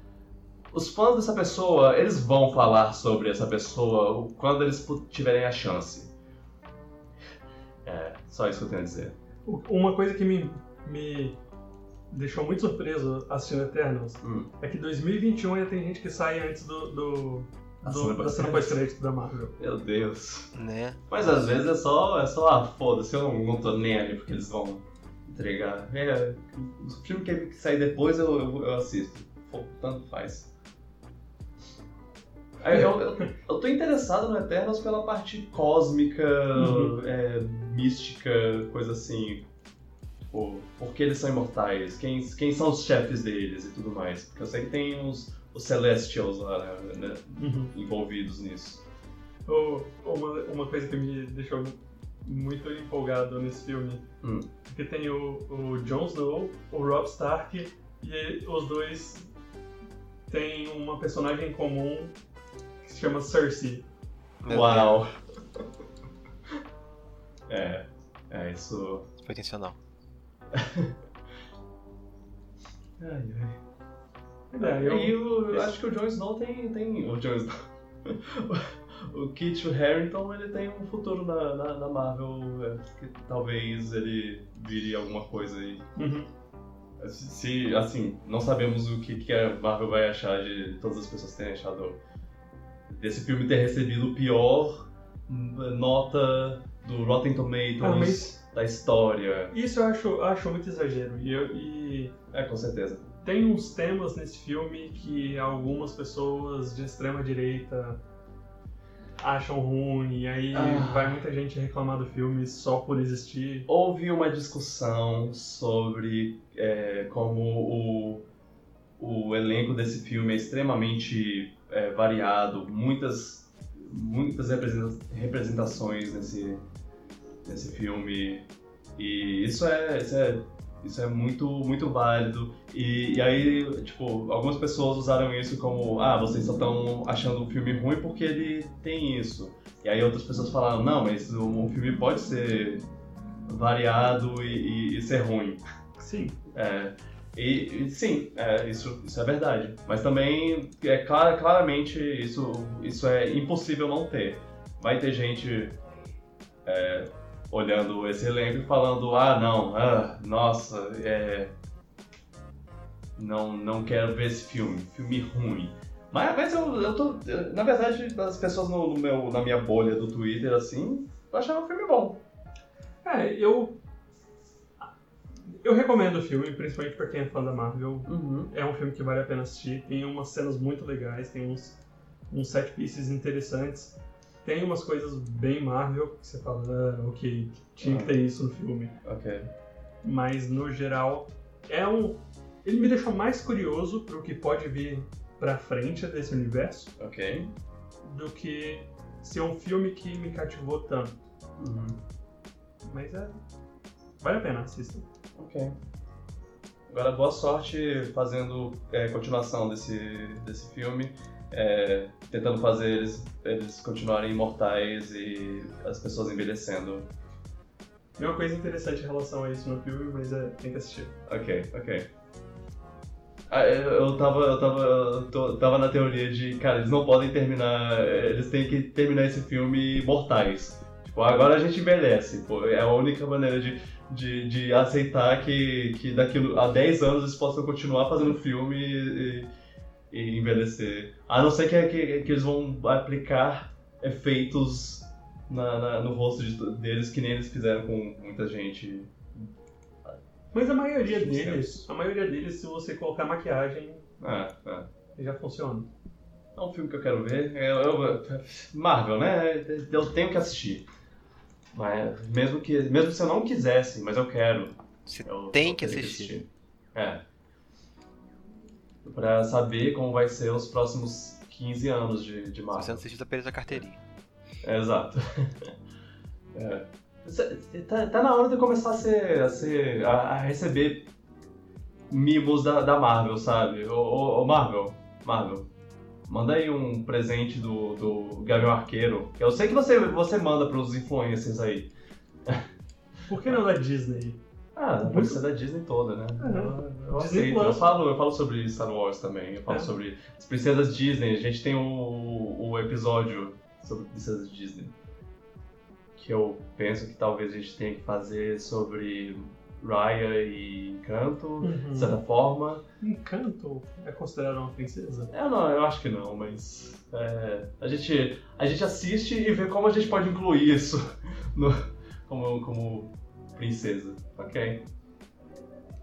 Os fãs dessa pessoa, eles vão falar sobre essa pessoa quando eles tiverem a chance. É, só isso que eu tenho a dizer. Uma coisa que me, me deixou muito surpreso assistindo Eternals Hum. é que 2021 ainda tem gente que sai antes do, do, A do- cena da cena pós-crédito. pós-crédito da Marvel. Meu Deus. Né? Mas às vezes é só, é só ah, foda-se, eu não, não tô nem ali porque eles vão entregar. É, o filme que, que sair depois eu, eu, eu assisto. Pô, tanto faz. Aí Eu, eu, eu tô interessado no Eternos pela parte cósmica, Uhum. é, mística, coisa assim. Tipo, por que eles são imortais? Quem, quem são os chefes deles e tudo mais? Porque eu sei que tem os, os Celestials lá, né, Uhum. envolvidos nisso. O- Uma, uma coisa que me deixou muito empolgado nesse filme Hum. que tem o, o Jon Snow, o Rob Stark e ele- os dois têm uma personagem em comum que se chama Cersei. Uau! É, é isso. Foi intencional. Ai, ai. É, eu- E eu, eu acho que o Jon Snow tem. tem o Jon Snow. o Kit Harington ele tem um futuro na, na, na Marvel. é, que talvez ele vire alguma coisa aí. Uhum. Se, assim, não sabemos o que, que a Marvel vai achar de todas as pessoas terem achado desse filme ter recebido o pior hum, nota do Rotten Tomatoes Ah, mas- da história. Isso eu acho, acho muito exagero. E, eu- e É, com certeza. tem uns temas nesse filme que algumas pessoas de extrema direita acham ruim, e aí Ah. vai muita gente reclamar do filme só por existir. Houve uma discussão sobre é, como o, o elenco desse filme é extremamente é, variado, muitas, muitas representa- representações nesse, nesse filme, e isso é, isso é, isso é muito, muito válido. E, e aí, tipo, algumas pessoas usaram isso como, ah, vocês só estão achando o filme ruim porque ele tem isso. E aí outras pessoas falaram, não, mas o filme pode ser variado e, e- e ser ruim. Sim. É, e, e sim, é, isso, isso é verdade. Mas também, é clara- claramente, isso, isso é impossível não ter. Vai ter gente é, olhando esse elenco e falando, ah, não, ah, nossa, é, não, não quero ver esse filme, filme ruim. Mas, mas eu, eu tô, eu- na verdade, as pessoas no, no meu, na minha bolha do Twitter, assim, acharam o filme bom. É, eu. Eu recomendo o filme, principalmente pra quem é fã da Marvel. É um filme que vale a pena assistir. Tem umas cenas muito legais, tem uns, uns set pieces interessantes. Tem umas coisas bem Marvel que você fala, ah, ok, tinha que ter isso no filme. Ok. Mas no geral, é um. Ele me deixou mais curioso pro que pode vir pra frente desse universo Ok. do que ser um filme que me cativou tanto. Uhum. Mas é. Vale a pena, assistam. Ok. Agora, boa sorte fazendo é, continuação desse, desse filme, é, tentando fazer eles, eles continuarem imortais e as pessoas envelhecendo. Tem uma coisa interessante em relação a isso no filme, mas é, tem que assistir. Ok, ok. Ah, eu, tava, eu tava, eu tô- tava na teoria de, cara, eles não podem terminar, eles têm que terminar esse filme mortais. Tipo, agora a gente envelhece, pô, é a única maneira de, de, de aceitar que, que daqui a 10 anos eles possam continuar fazendo filme e envelhecer. A não ser que, que, que eles vão aplicar efeitos na, na- no rosto de- deles que nem eles fizeram com muita gente Mas a maioria Acho que deles, a maioria deles, se você colocar maquiagem, É, é. já funciona. É um filme que eu quero ver. Eu, eu- Marvel, né? Eu tenho que assistir. Mas mesmo que, mesmo se eu não quisesse, mas eu quero. Você eu- tem eu que teria assistir. É. Pra saber como vai ser os próximos 15 anos de, de Se você Marvel. não tá perdendo a carteirinha. É, exato. É. Tá, tá na hora de começar a ser. a, ser, a, a receber mimos da, da Marvel, sabe? Ô, ô, ô, Marvel, Marvel. Manda aí um presente do, do Gavião Arqueiro. Eu sei que você, você manda pros influencers aí. Por que não da Disney? Ah, pode ser da Disney toda, né? Uhum. Eu, eu Disney aceito. Eu falo, eu falo sobre Star Wars também. Eu falo É. sobre as princesas Disney. A gente tem o, o episódio sobre princesas Disney. Que eu penso que talvez a gente tenha que fazer sobre Raya e Encanto, Uhum. de certa forma. Encanto é considerado uma princesa? Eu não, eu acho que não, mas é, a, gente, a gente assiste e vê como a gente pode incluir isso no- como, como princesa, ok?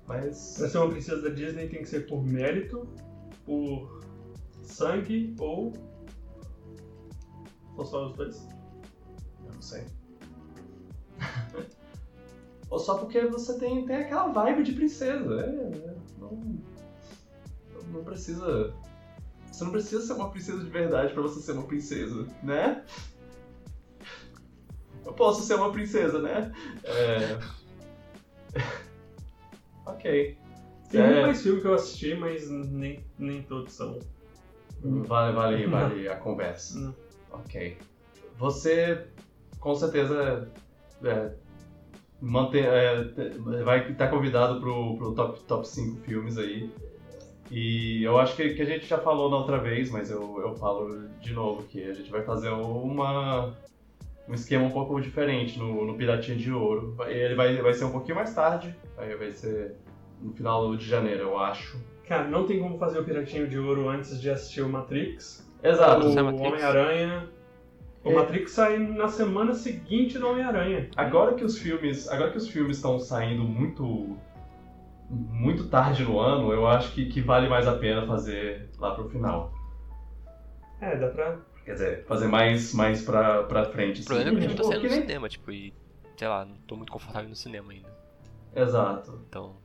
Mas. Pra ser uma princesa da Disney tem que ser por mérito, por sangue ou. Ou só os dois? Eu não sei. Ou só porque você tem, tem aquela vibe de princesa. É, é, não, não- não precisa. Você não precisa ser uma princesa de verdade pra você ser uma princesa, né? Eu posso ser uma princesa, né? É... ok. Tem É. mais filme que eu assisti, mas nem, nem todos são. Vale, vale, vale a conversa. Não. Ok. Você, com certeza, é, mantém, é, vai estar convidado pro, pro top, top 5 filmes aí. E eu acho que, que a gente já falou na outra vez, mas eu, eu falo de novo que a gente vai fazer uma, um esquema um pouco diferente no, no Piratinha de Ouro. Ele vai, vai ser um pouquinho mais tarde, vai, vai ser no final de janeiro, eu acho. Cara, não tem como fazer o Piratinho de Ouro antes de assistir o Matrix. Exato. o. Homem-Aranha. O É. Matrix sai na semana seguinte do Homem-Aranha. Agora que os filmes, agora que os filmes estão saindo muito muito tarde no ano, eu acho que, que vale mais a pena fazer lá pro final. É, dá pra. Quer dizer, fazer mais mais pra, pra frente. O problema é que eu não tô saindo nem- cinema, tipo, e. Sei lá, não tô muito confortável no cinema ainda. Exato. Então.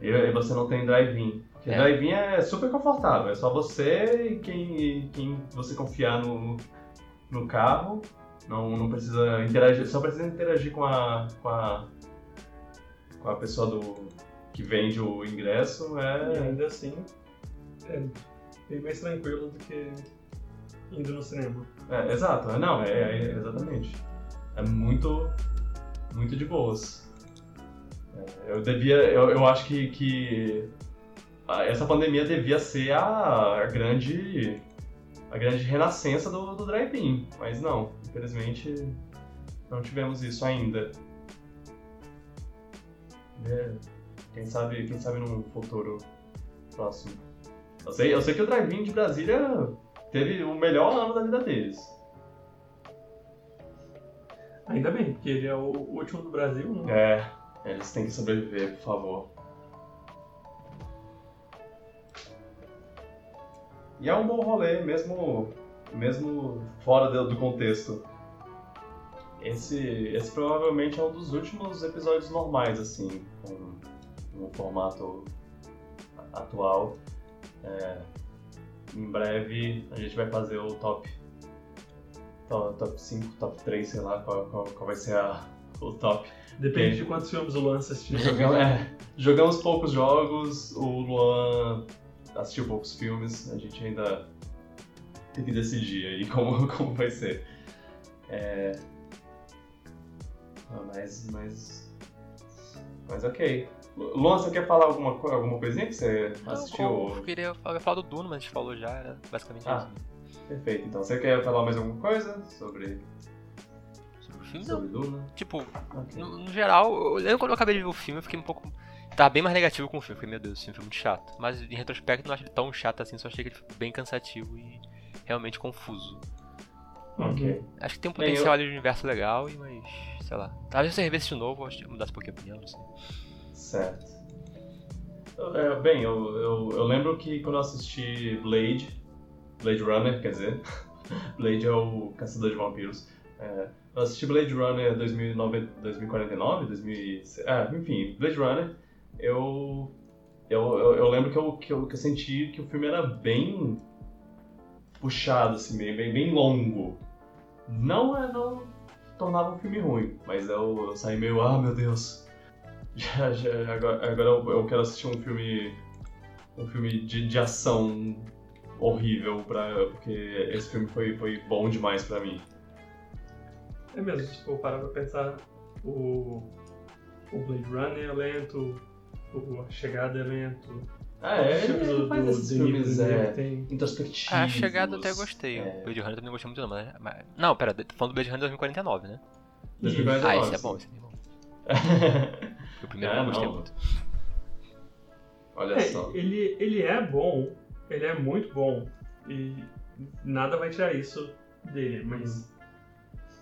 E, e você não tem drive-in. Porque É. drive-in é super confortável. É só você e quem, quem você confiar no, no carro. Não, não precisa interagir, só precisa interagir com a, com a, com a pessoa do, que vende o ingresso. E É, ainda assim, é bem mais tranquilo do que indo no cinema. é, exato, é, não, é, é- exatamente. É muito, muito de boas. É, eu devia, eu, eu acho que, que essa pandemia devia ser a, a grande, a grande renascença do, do drive-in, mas não, infelizmente não tivemos isso ainda. É, quem sabe, quem sabe num futuro próximo. Eu sei, eu sei que o drive-in de Brasília teve o melhor ano da vida deles. Ainda bem, porque ele é o último do Brasil, né? É, eles têm que sobreviver, por favor. E é um bom rolê, mesmo, mesmo fora do, do contexto. Esse, esse provavelmente é um dos últimos episódios normais, assim, com, no formato atual. É, em breve a gente vai fazer o top, top, top 5, top 3, sei lá qual, qual, qual vai ser a, o top. Depende de quantos filmes o Luan assistir. Jogamos, é, jogamos poucos jogos, o Luan assistiu poucos filmes, a gente ainda tem que decidir aí como, como vai ser. É... ah, Mas, mas. Mas ok. Luan, você quer falar alguma, alguma coisinha que você assistiu? Eu, eu queria falar do Duno, mas a gente falou já, era basicamente Ah. isso. Perfeito, então. Você quer falar mais alguma coisa sobre, Sobre o filme, não. sobre Duna? Tipo, Ok. no, no geral, eu lembro quando eu acabei de ver o filme, eu fiquei um pouco. Tava bem mais negativo com o filme. Fiquei, meu Deus, esse filme foi muito chato. Mas em retrospecto, não acho ele tão chato assim, só achei que ele foi bem cansativo e realmente confuso. Ok. Acho que tem um potencial eu- ali de universo legal, e mas. sei lá. Talvez se eu revesse de novo, eu acho que mudasse um pouquinho a opinião, não sei. Certo. É, bem, eu, eu, eu lembro que quando eu assisti Blade, Blade Runner, quer dizer, Blade é o caçador de vampiros. É, eu assisti Blade Runner 2009, 2049, 2000, é, enfim, Blade Runner, eu, eu, eu, eu lembro que eu, que, eu, que eu senti que o filme era bem puxado, assim, bem, bem, longo. Não, é, não tornava um filme ruim, mas eu, eu saí meio, ah, meu Deus, já, já, agora, agora eu, eu, quero assistir um filme. Um filme de, de ação horrível, pra, porque esse filme foi, foi bom demais pra mim. É mesmo, se for parar pra pensar, o, o Blade Runner é lento, o A Chegada é lento. Ah, é? Ele, ele faz esses filmes é, tem... introspectivos. A Chegada eu até gostei. É. O Blade Runner também gostei muito não, mas... mas... Não, pera, tô falando do Blade Runner 2049, né? 2049, ah, esse é bom, esse é bom. o primeiro é, eu gostei muito. Olha é, só. Ele, ele é bom, ele é muito bom. E nada vai tirar isso dele, mas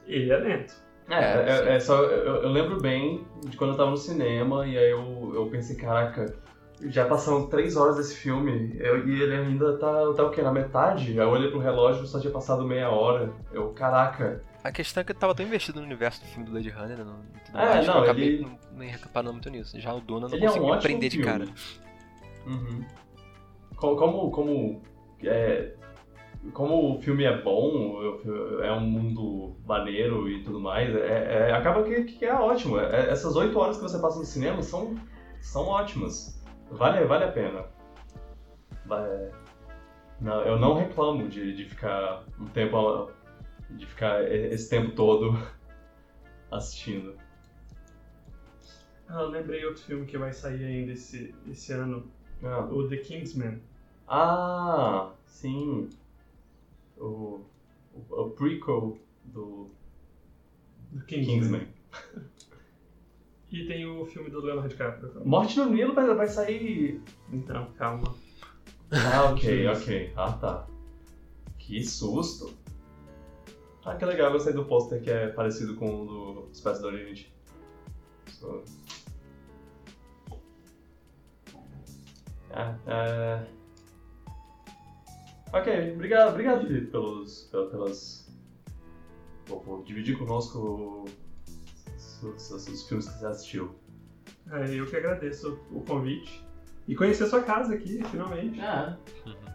ele é lento. É, é, é só. Eu, eu, lembro bem de quando eu tava no cinema e aí eu, eu pensei, caraca, já passaram três horas desse filme eu, e ele ainda tá, tá o quê? Na metade? Aí eu olhei pro relógio só tinha passado meia hora. Eu, caraca, a questão é que eu tava tão investido no universo do filme do Blade Runner, não, tudo é, mais, não, que eu acabei ele... nem reparando muito nisso. Já o Duna não conseguiu é um prender de cara. Uhum. Como, como, é, como o filme é bom, é um mundo maneiro e tudo mais, é, é acaba que, que, é ótimo. É, essas oito horas que você passa no cinema são, são ótimas. Vale, vale a pena. Vale, não, eu não reclamo de, de ficar um tempo de ficar esse tempo todo assistindo. Ah, eu lembrei outro filme que vai sair ainda esse, esse ano. Ah. O The Kingsman. Ah, sim. O, o, o prequel do, do Kingsman. Kingsman. e tem o filme do Leonardo DiCaprio. Morte no Nilo vai, vai sair... Então, calma. Ah, ok, ok. Ah, tá. Que susto. Ah, que legal, eu gostei do pôster que é parecido com o do Space do Unity. So... Ah, é... Ok, obrigado, obrigado Felipe pelos, pelas... Por, por dividir conosco os, os, os, filmes que você assistiu. É, eu que agradeço o convite. E conhecer sua casa aqui, finalmente. Ah.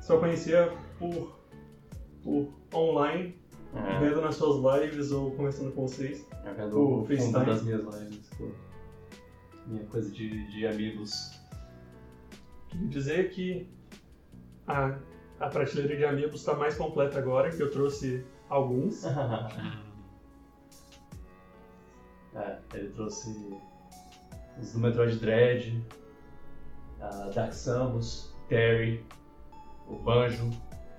Só conhecia por, por online é. Vendo nas suas lives ou conversando com vocês. Vendo o fundo das minhas lives. Pô. Minha coisa de, de amigos. Queria dizer que a, a prateleira de amigos está mais completa agora, que eu trouxe alguns. é, ele trouxe os do Metroid Dread, a Dark Samus, Terry, o Banjo.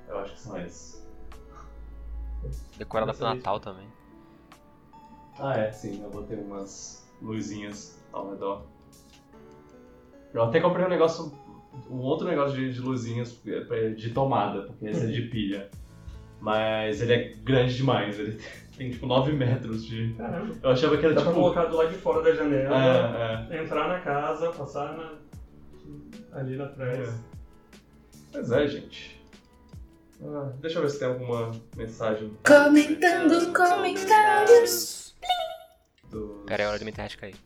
Eu acho que são esses. Decorada pro Natal também. Ah, é, sim. Eu botei umas luzinhas ao redor. Eu até comprei um negócio, um outro negócio de, de luzinhas é, de tomada, porque esse é de pilha. Mas ele é grande demais, ele tem tipo 9 metros de. Caramba. Eu achava que era Dá tipo. pra colocar do lado de fora da janela, É, é. entrar na casa, passar na... ali atrás. É. Pois é, gente. Ah, deixa eu ver se tem alguma mensagem. Comentando comentários. Do... Pera, é hora de minha internet cair.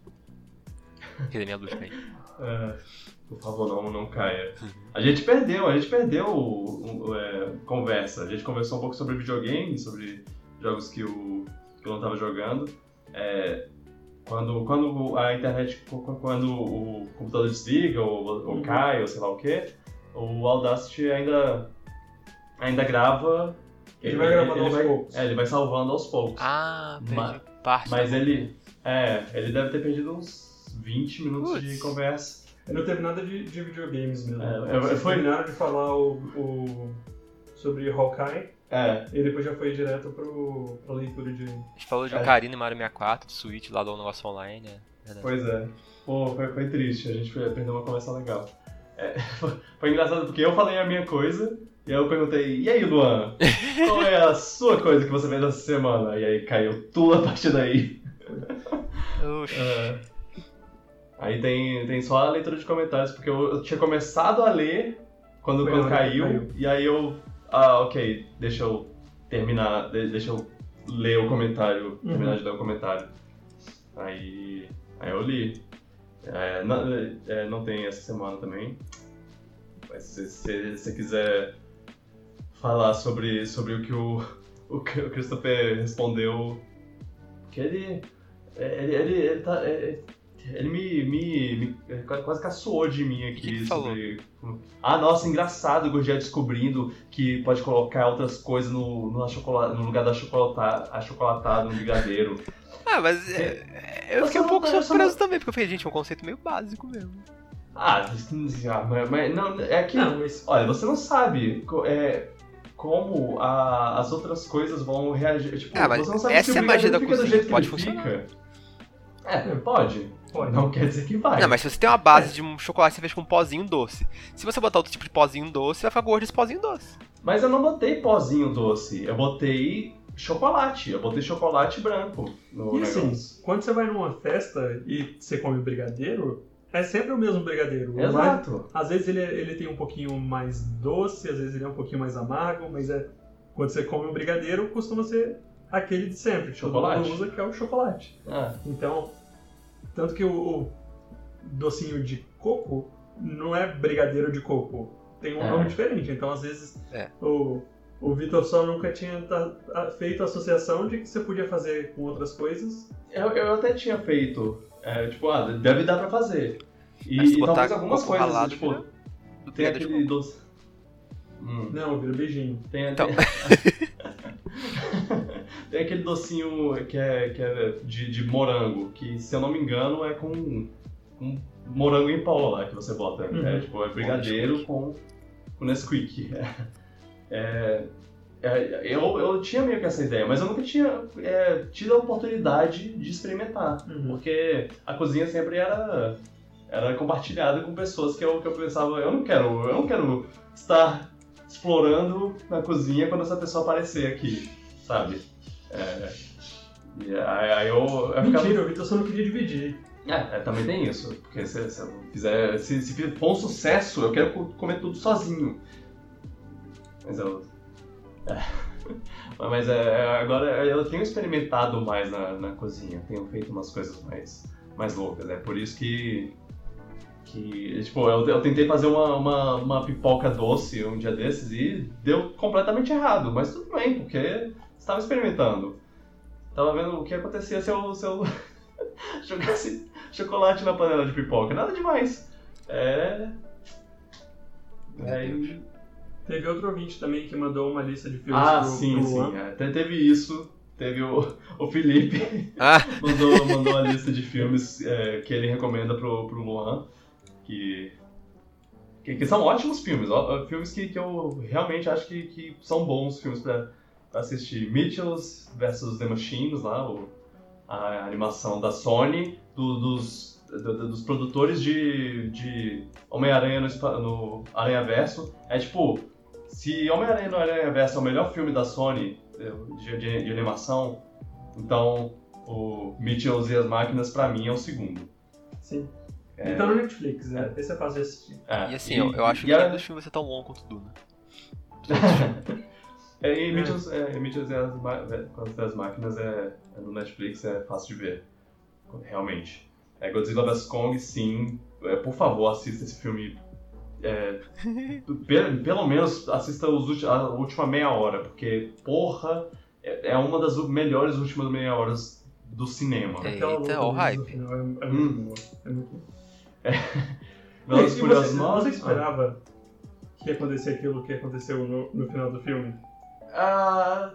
Dizer, minha luz cair. É, por favor, não, não caia. A gente perdeu, a gente perdeu o, o, é, conversa. A gente conversou um pouco sobre videogame, sobre jogos que o, que eu não estava jogando. É, quando, quando a internet, quando o computador desliga ou, ou uhum. cai ou sei lá o que, o Audacity ainda ainda grava. Ele, ele vai gravando ele, aos vai, poucos. É, ele vai salvando aos poucos. Ah, mas, parte. Mas ele. É, ele deve ter perdido uns 20 minutos Puts. de conversa. Ele não teve nada de, de videogames mesmo. É, Vocês foi... terminaram de falar o, o, sobre Hawkeye. É. E depois já foi direto pro, pra leitura de. A gente falou de é. Ocarina e Mario 64, de Switch lá do negócio online, né? Pois é. Pô, foi, foi triste, a gente perdeu uma conversa legal. É, foi engraçado porque eu falei a minha coisa, e aí eu perguntei, e aí, Luan? Qual é a sua coisa que você fez essa semana? E aí caiu tudo a partir daí. Oxi. É. Aí tem, tem só a leitura de comentários, porque eu, eu tinha começado a ler quando, quando caiu, caiu. e aí eu. Ah, ok, deixa eu terminar, de- deixa eu ler o comentário, Uhum. terminar de ler o comentário. Aí. Aí eu li. É, não, é, não tem essa semana também. Mas se se você quiser falar sobre, sobre o que o, o Christopher respondeu. Que ele. Ele, ele, ele, tá, é, ele me, me, me- é, quase caçoou de mim aqui que que falou? sobre. Ah, nossa, engraçado o Gurgel descobrindo que pode colocar outras coisas no, no, achocola- no lugar do achocolata- achocolatado no brigadeiro. Ah, mas é, é, eu fiquei um pouco não- surpreso não- também, porque eu falei, gente, é um conceito meio básico mesmo. Ah, mas, mas não, é que. Não, mas Olha, você não sabe é, como a- as outras coisas vão reagir. Tipo, Ah, você não sabe essa se é o a magia da fica do cozinha, jeito que pode ele funcionar. fica. É, pode. pode. Não quer dizer que vai. Não, mas se você tem uma base de um chocolate que você fez com um pozinho doce. Se você botar outro tipo de pozinho doce, vai ficar gosto desse pozinho doce. Mas eu não botei pozinho doce, eu botei chocolate. Eu botei chocolate branco no E assim, negócio. quando você vai numa festa e você come brigadeiro, é sempre o mesmo brigadeiro. Mas, Exato. às vezes ele, é- ele tem um pouquinho mais doce, às vezes ele é um pouquinho mais amargo, mas é quando você come um brigadeiro, costuma ser aquele de sempre, que todo Chocolate. mundo usa, que é o chocolate. Ah, Então, tanto que o, o docinho de coco não é brigadeiro de coco, tem um É. nome diferente. Então, às vezes, É. o, o Vitor só nunca tinha ta- a- feito a associação de que você podia fazer com outras coisas. eu, eu até tinha feito. É, tipo, ah, deve dar pra fazer. E, e botar talvez algumas coisas, ralado, tipo, Do tem aquele doce. Hum. Não, vira beijinho. Tem, Então. tem aquele docinho que é, que é de, de morango, que se eu não me engano é com, com morango em pó lá que você bota. Uhum. É tipo, é brigadeiro com, com Nesquik. É, é, eu, eu tinha meio que essa ideia, mas eu nunca tinha é, tido a oportunidade de experimentar. Uhum. Porque a cozinha sempre era, era compartilhada com pessoas que eu, que eu pensava, eu não quero, eu não quero estar explorando na cozinha quando essa pessoa aparecer aqui, sabe? É, e aí, eu, eu ficava- Mentira, o Vitor só não queria dividir. É, é, também tem isso, porque se, se eu fizer, se, se for um sucesso, eu quero co- comer tudo sozinho. Mas eu. É. Mas é, agora eu tenho experimentado mais na, na cozinha, tenho feito umas coisas mais, mais loucas. É por isso que. que tipo, eu, eu tentei fazer uma, uma, uma pipoca doce um dia desses e deu completamente errado, mas tudo bem, porque estava experimentando. Tava vendo o que acontecia se eu, se eu jogasse chocolate na panela de pipoca. Nada demais. É. Aí... Teve outro ouvinte também que mandou uma lista de filmes Ah, pro, sim, pro sim. Luan. é. Até teve isso. Teve o, o Felipe Ah, mandou, mandou a lista de filmes é, que ele recomenda pro, pro Luan. Que, que, que são ótimos filmes. ó, filmes que, que eu realmente acho que, que são bons filmes pra, pra assistir. Mitchells vs The Machines, lá, o, a animação da Sony, do- dos, do- dos produtores de, de Homem-Aranha no, no Aranha Verso. É tipo, se Homem-Aranha no Aranha Verso é o melhor filme da Sony eh, de, de- de animação, então o Mitchells e as Máquinas pra mim é o segundo. Sim. É. Então no Netflix, né? Esse é fácil de assistir. É, e assim, eu, eu acho e que a- dos filmes vai ser tão longo quanto o Duna. É, e Mitchells, é, e as, é, as Dez Máquinas é, é no Netflix, é fácil de ver. Realmente. É, Godzilla vs Kong, sim. É, por favor, assista esse filme. É, pe- pelo menos assista os ulti- a última meia hora, porque, porra, é, é uma das melhores últimas meia horas do cinema. É. Aquela Eita, luta ó o hype. no final é, é muito Hum. boa. É muito boa. Velozes E e Furiosos você, 9, você esperava que ia acontecer aquilo que aconteceu no, no final do filme? Ah,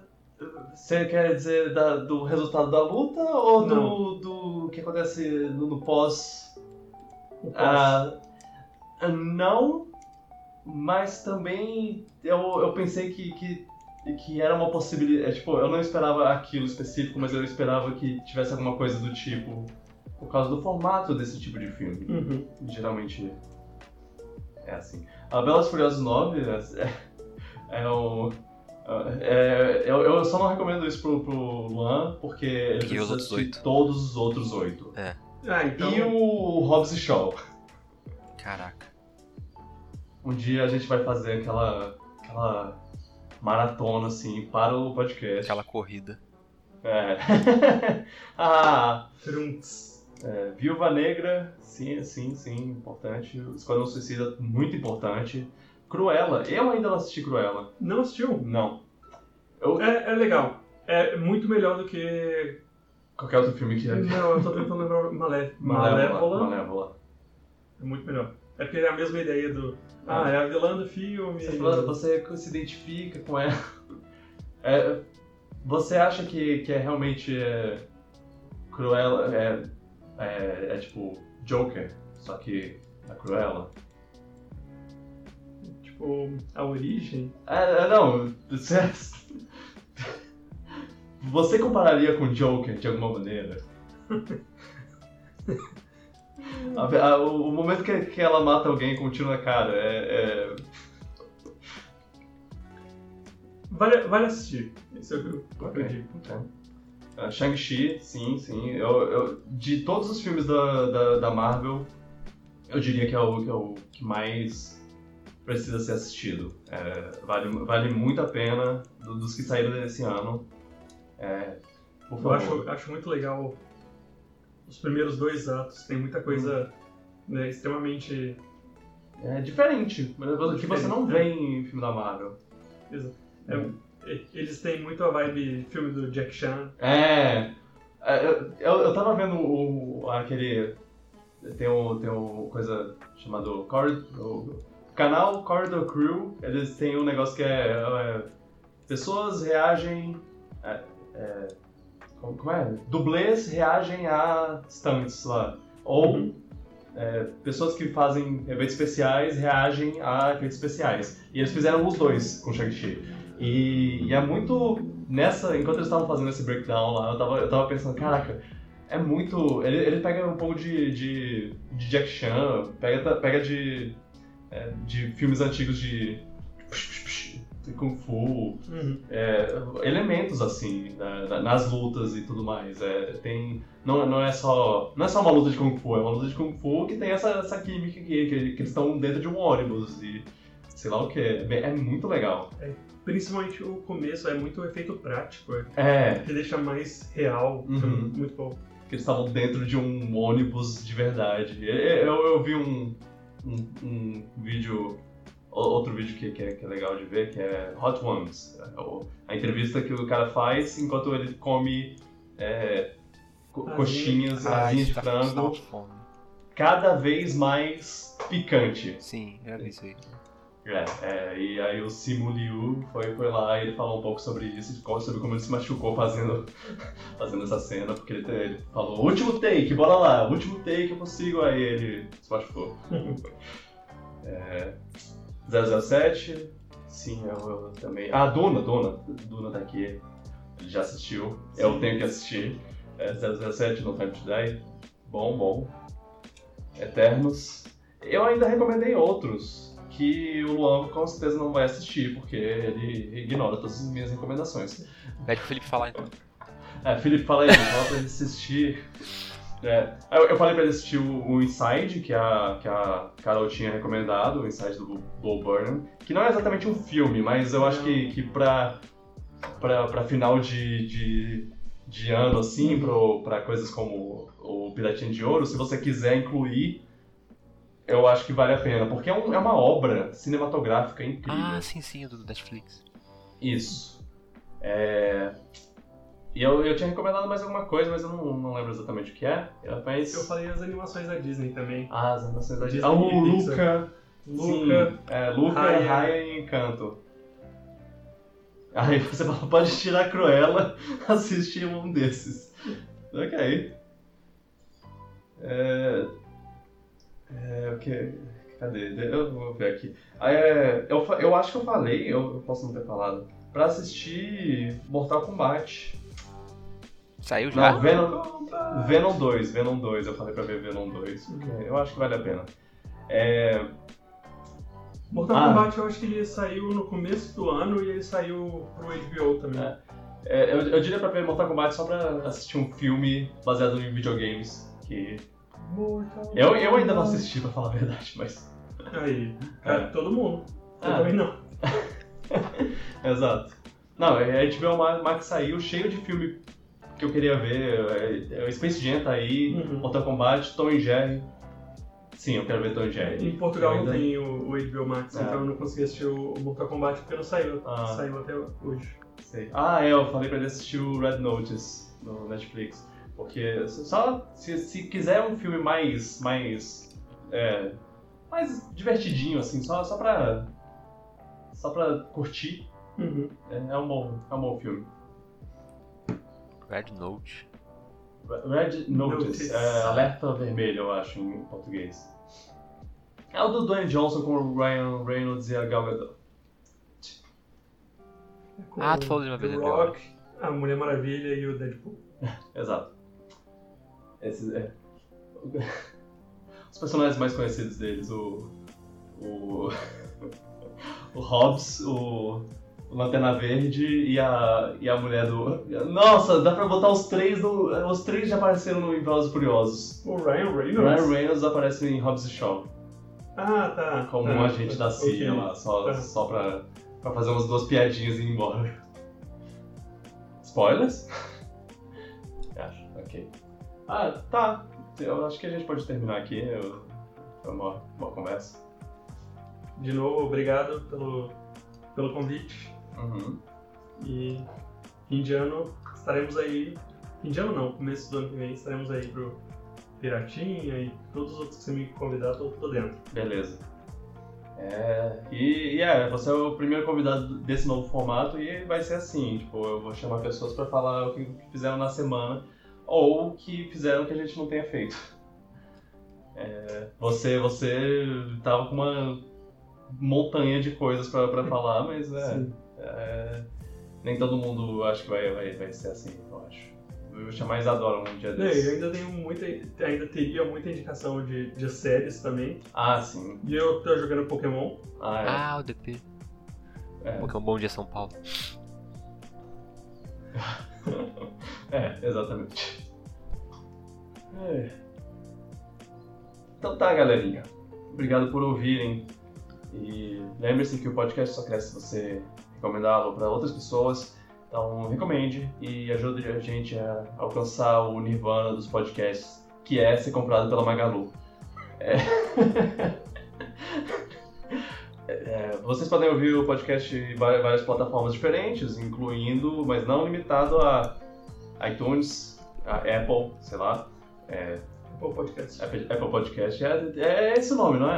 você quer dizer da- do resultado da luta ou do, do que acontece no, no pós? O pós. Ah, não, mas também eu, eu pensei que, que, que era uma possibilidade. é, Tipo, eu não esperava aquilo específico, mas eu esperava que tivesse alguma coisa do tipo. Por causa do formato desse tipo de filme. Uhum. Geralmente é assim. A Belas Furiosas 9 é, é o. é- eu, eu só não recomendo isso pro, pro Luan, porque ele os precisa outros assistir oito. todos os outros oito. É. Ah, então. E o Hobbs e Shaw. Caraca. Um dia a gente vai fazer aquela, aquela maratona, assim, para o podcast. Aquela corrida. É. ah, Trunks. é, Viúva Negra, sim, sim, sim, importante. Esquadrão Suicida, muito importante. Cruella, eu ainda não assisti Cruella. Não assistiu? Não. Eu, É, é legal. É muito melhor do que. qualquer outro filme que é. Não, eu tô tentando lembrar Malé... Malévola. Malévola. Malévola. É muito melhor. É porque é a mesma ideia do. Ah, é a vilã do filme. Você, fala- você se identifica com ela. É, você acha que, que é realmente é, Cruella é, é, é tipo Joker, só que a Cruella? Tipo, a origem. É, é, não, você, você compararia com Joker de alguma maneira? A- a- o, momento que, que ela mata alguém com um tiro na cara é- é Vale, vale assistir. Esse é o que eu acredito. então. Ah, Shang-Chi, sim, sim. Eu, eu- de todos os filmes da, da, da Marvel, eu diria que é o que, é o que mais precisa ser assistido. É, vale, vale muito a pena do- dos que saíram desse ano. É, Eu acho, acho muito legal os primeiros dois atos. Tem muita coisa né, extremamente. É diferente, mas que você não vê Diferente, em filme da Marvel. Exa- é- eles têm muito a vibe filme do Jack Chan. É. é, Eu, eu, eu tava vendo o, aquele. Tem um, tem um coisa chamado Corridor, o canal Corridor Crew. Eles têm um negócio que é. é, pessoas reagem. é, é, como, é? Dublês reagem a stunts lá. Ou Uhum. é, pessoas que fazem eventos especiais reagem a eventos especiais. E eles fizeram os dois com Shang-Chi. E, e é muito nessa, enquanto eles estavam fazendo esse breakdown lá, eu tava, eu tava pensando, caraca, é muito. Ele, ele pega um pouco de, de, de Jack Chan, pega, pega de, é, de filmes antigos de, de Kung Fu, Uhum. é, elementos assim na- na- nas lutas e tudo mais. É, tem não, não é só não é só uma luta de kung fu, é uma luta de kung fu que tem essa, essa química aqui, que, que eles estão dentro de um ônibus e sei lá o que. É, é muito legal. Principalmente o começo é muito efeito prático, é, É, que deixa mais real. Uhum. Então, muito bom. que eles estavam dentro de um ônibus de verdade. Eu, eu, eu vi um, um, um vídeo, outro vídeo que, que, é, que é legal de ver, que é Hot Ones. É o- A entrevista que o cara faz enquanto ele come é, co- coxinhas, asinhas de tá- frango, cada vez mais picante. Sim, já vi isso aí. É, é, e aí o Simu Liu foi, foi lá e ele falou um pouco sobre isso, sobre como ele se machucou fazendo, fazendo essa cena, porque ele, ele falou, último take, bora lá, último take eu consigo, aí ele se machucou. é, 007, sim, eu, eu também. Ah, Duna, Duna, Duna tá aqui, ele já assistiu, eu Sim. tenho que assistir. É, 007, No Time to Die, bom, bom. Eternos. Eu ainda recomendei outros que o Luan com certeza não vai assistir, porque ele ignora todas as minhas recomendações. Pede pro Felipe falar então. É, Felipe, fala aí, pra ele assistir. É, eu, falei pra ele assistir o, o Inside, que a, que a Carol tinha recomendado, o Inside do Bo Burnham, que não é exatamente um filme, mas eu acho que, que pra, pra, pra final de, de, de ano, assim, pro, pra coisas como o Piratinha de Ouro, se você quiser incluir, eu acho que vale a pena, porque é, um- é uma obra cinematográfica incrível. Ah, sim, sim, do Netflix. Isso. É... E eu, eu tinha recomendado mais alguma coisa, mas eu não, não lembro exatamente o que é. Mas... Eu falei as animações da Disney também. Ah, as animações da Disney. Ah, o. Luca. Luca, Sim, é, Luca, Raya. E Encanto. Aí você pode tirar a Cruella, assistir um desses. Ok. É... É, o que... Cadê? Eu vou ver aqui. É, eu, eu acho que eu falei, eu, eu posso não ter falado, pra assistir Mortal Kombat. Saiu já? Não, Venom, Venom 2, Venom 2, eu falei pra ver Venom 2, porque eu acho que vale a pena. É, Mortal Ah. Kombat eu acho que ele saiu no começo do ano e ele saiu pro HBO também. É. é, eu, eu diria pra ver Mortal Kombat só pra assistir um filme baseado em videogames, Que eu, eu ainda não assisti, pra falar a verdade, mas. Aí, cara, É. todo mundo. Eu Ah. também não. Exato. Não, é, a HBO Ma- Max saiu cheio de filme que eu queria ver. É, é, Space Jam tá aí, Uhum. Mortal Kombat, Tom e Jerry. Sim, eu quero ver Tom e Jerry. Em Portugal Eu não ainda- tem o, o HBO Max, É. então eu não consegui assistir o o Mortal Kombat porque não saiu. Ah. Saiu até hoje. Sei. Ah, é, eu falei pra ele assistir o Red Notice no Netflix. Porque só se, se quiser um filme mais. mais. É, mais divertidinho, assim, só, só pra. só pra curtir, Uhum. é, é um bom, é um bom filme. Red Note. Red Notice, é, alerta vermelho, eu acho, em português. É o do Dwayne Johnson com o Ryan Reynolds e a Gal Gadot. É com Ah, tu falou de uma vez, é Rock, a Mulher Maravilha e o Deadpool. Exato. Esses, é. Os personagens mais conhecidos deles, o. O. O Hobbs, o. o Lanterna Verde e a. e a mulher do. Nossa, dá pra botar os três no. Os três já apareceram no Velozes Furiosos. O Ryan O Reynolds? Ryan Reynolds aparece em Hobbs e Shaw. Ah, tá. Como tá, um agente tá, da CIA ok. lá, só, Tá. só pra, pra fazer umas duas piadinhas e ir embora. Spoilers? Acho, ok. Ah, tá. Eu acho que a gente pode terminar aqui. Eu- Foi uma boa conversa. De novo, obrigado pelo, pelo convite. Uhum. E fim de ano estaremos aí. Fim de ano não, começo do ano que vem estaremos aí pro Piratinha e todos os outros que você me convidar, tô, tô dentro. Beleza. É, e, e é, você é o primeiro convidado desse novo formato e vai ser assim, tipo, eu vou chamar pessoas pra falar o que fizeram na semana ou o que fizeram que a gente não tenha feito. É, você, você tava com uma montanha de coisas pra, pra falar, mas é, Sim. É, nem todo mundo acho que vai, vai, vai ser assim, eu acho. Eu vou chamar a Isadora um dia Não, eu ainda tenho muita. ainda teria muita indicação de, de séries também. Ah, sim. E eu tô jogando Pokémon. Ah, é. Ah, o DP. é. Pokémon Bom Dia São Paulo. É, exatamente. É. Então tá, galerinha. Obrigado por ouvirem. E lembre-se que o podcast só cresce se você recomendá-lo para outras pessoas. Então recomende e ajude a gente a alcançar o nirvana dos podcasts, que é ser comprado pela Magalu. É. É, vocês podem ouvir o podcast em várias plataformas diferentes, incluindo, mas não limitado a iTunes, a Apple, sei lá, é, Pô, podcast. Apple, Apple Podcast. É, é esse o nome, não é?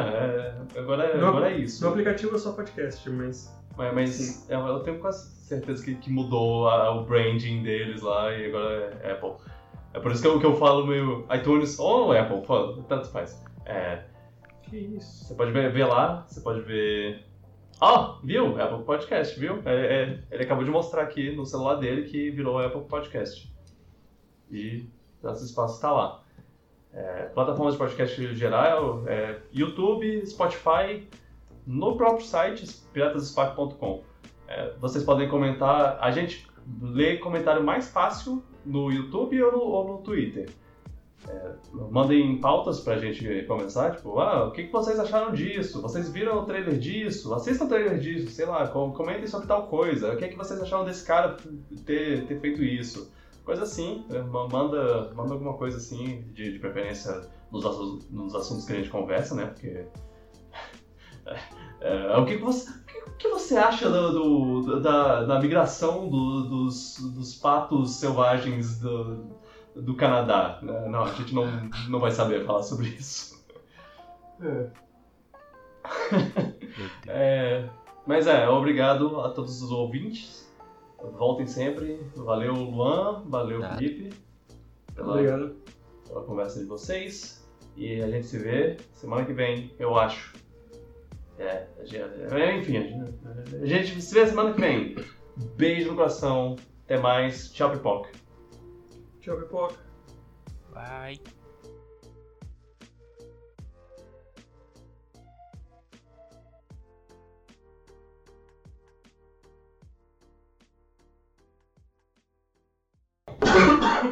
É- agora, é- No- agora é isso. No aplicativo é só podcast, mas. Mas, mas eu, eu tenho quase certeza que, que mudou a- o branding deles lá e agora é Apple. É por isso que eu, que eu falo meio iTunes ou Apple, fala, tanto faz. É, Que isso? você pode ver, ver lá, você pode ver. Ó, viu? Apple Podcast, viu? É, é, ele acabou de mostrar aqui no celular dele que virou Apple Podcast. E nosso espaço está lá. É, plataformas de podcast geral, é, YouTube, Spotify, no próprio site, piratasespark.com. É, vocês podem comentar, a gente lê comentário mais fácil no YouTube ou no, ou no Twitter. É, mandem pautas pra gente começar, tipo, ah, o que, que vocês acharam disso? Vocês viram o trailer disso? Assistam o trailer disso, sei lá, com- comentem sobre tal coisa. O que, que vocês acharam desse cara ter, ter feito isso? Coisa assim, é, ma- manda, manda alguma coisa assim, de, de preferência nos, nos assuntos que a gente conversa, né? Porque. É, o que, que você, o que- você acha do, do- da, da migração do- dos, dos patos selvagens do, do Canadá? né? Não, a gente não, não vai saber falar sobre isso. É. É, mas é, obrigado a todos os ouvintes. Voltem sempre. Valeu, Luan. Valeu, Nada. Felipe. Pela, Obrigado. pela conversa de vocês. E a gente se vê semana que vem, eu acho. É, é, enfim, a gente se vê semana que vem. Beijo no coração. Até mais. Tchau, pipoca. Tchau, pipoca. Bye.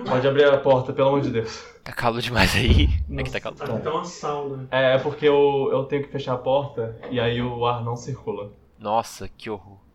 Pode abrir a porta, pelo amor de Deus. Tá calor demais aí. É que tá calor. Tá uma sauna. É, é porque eu, eu tenho que fechar a porta e aí o ar não circula. Nossa, que horror.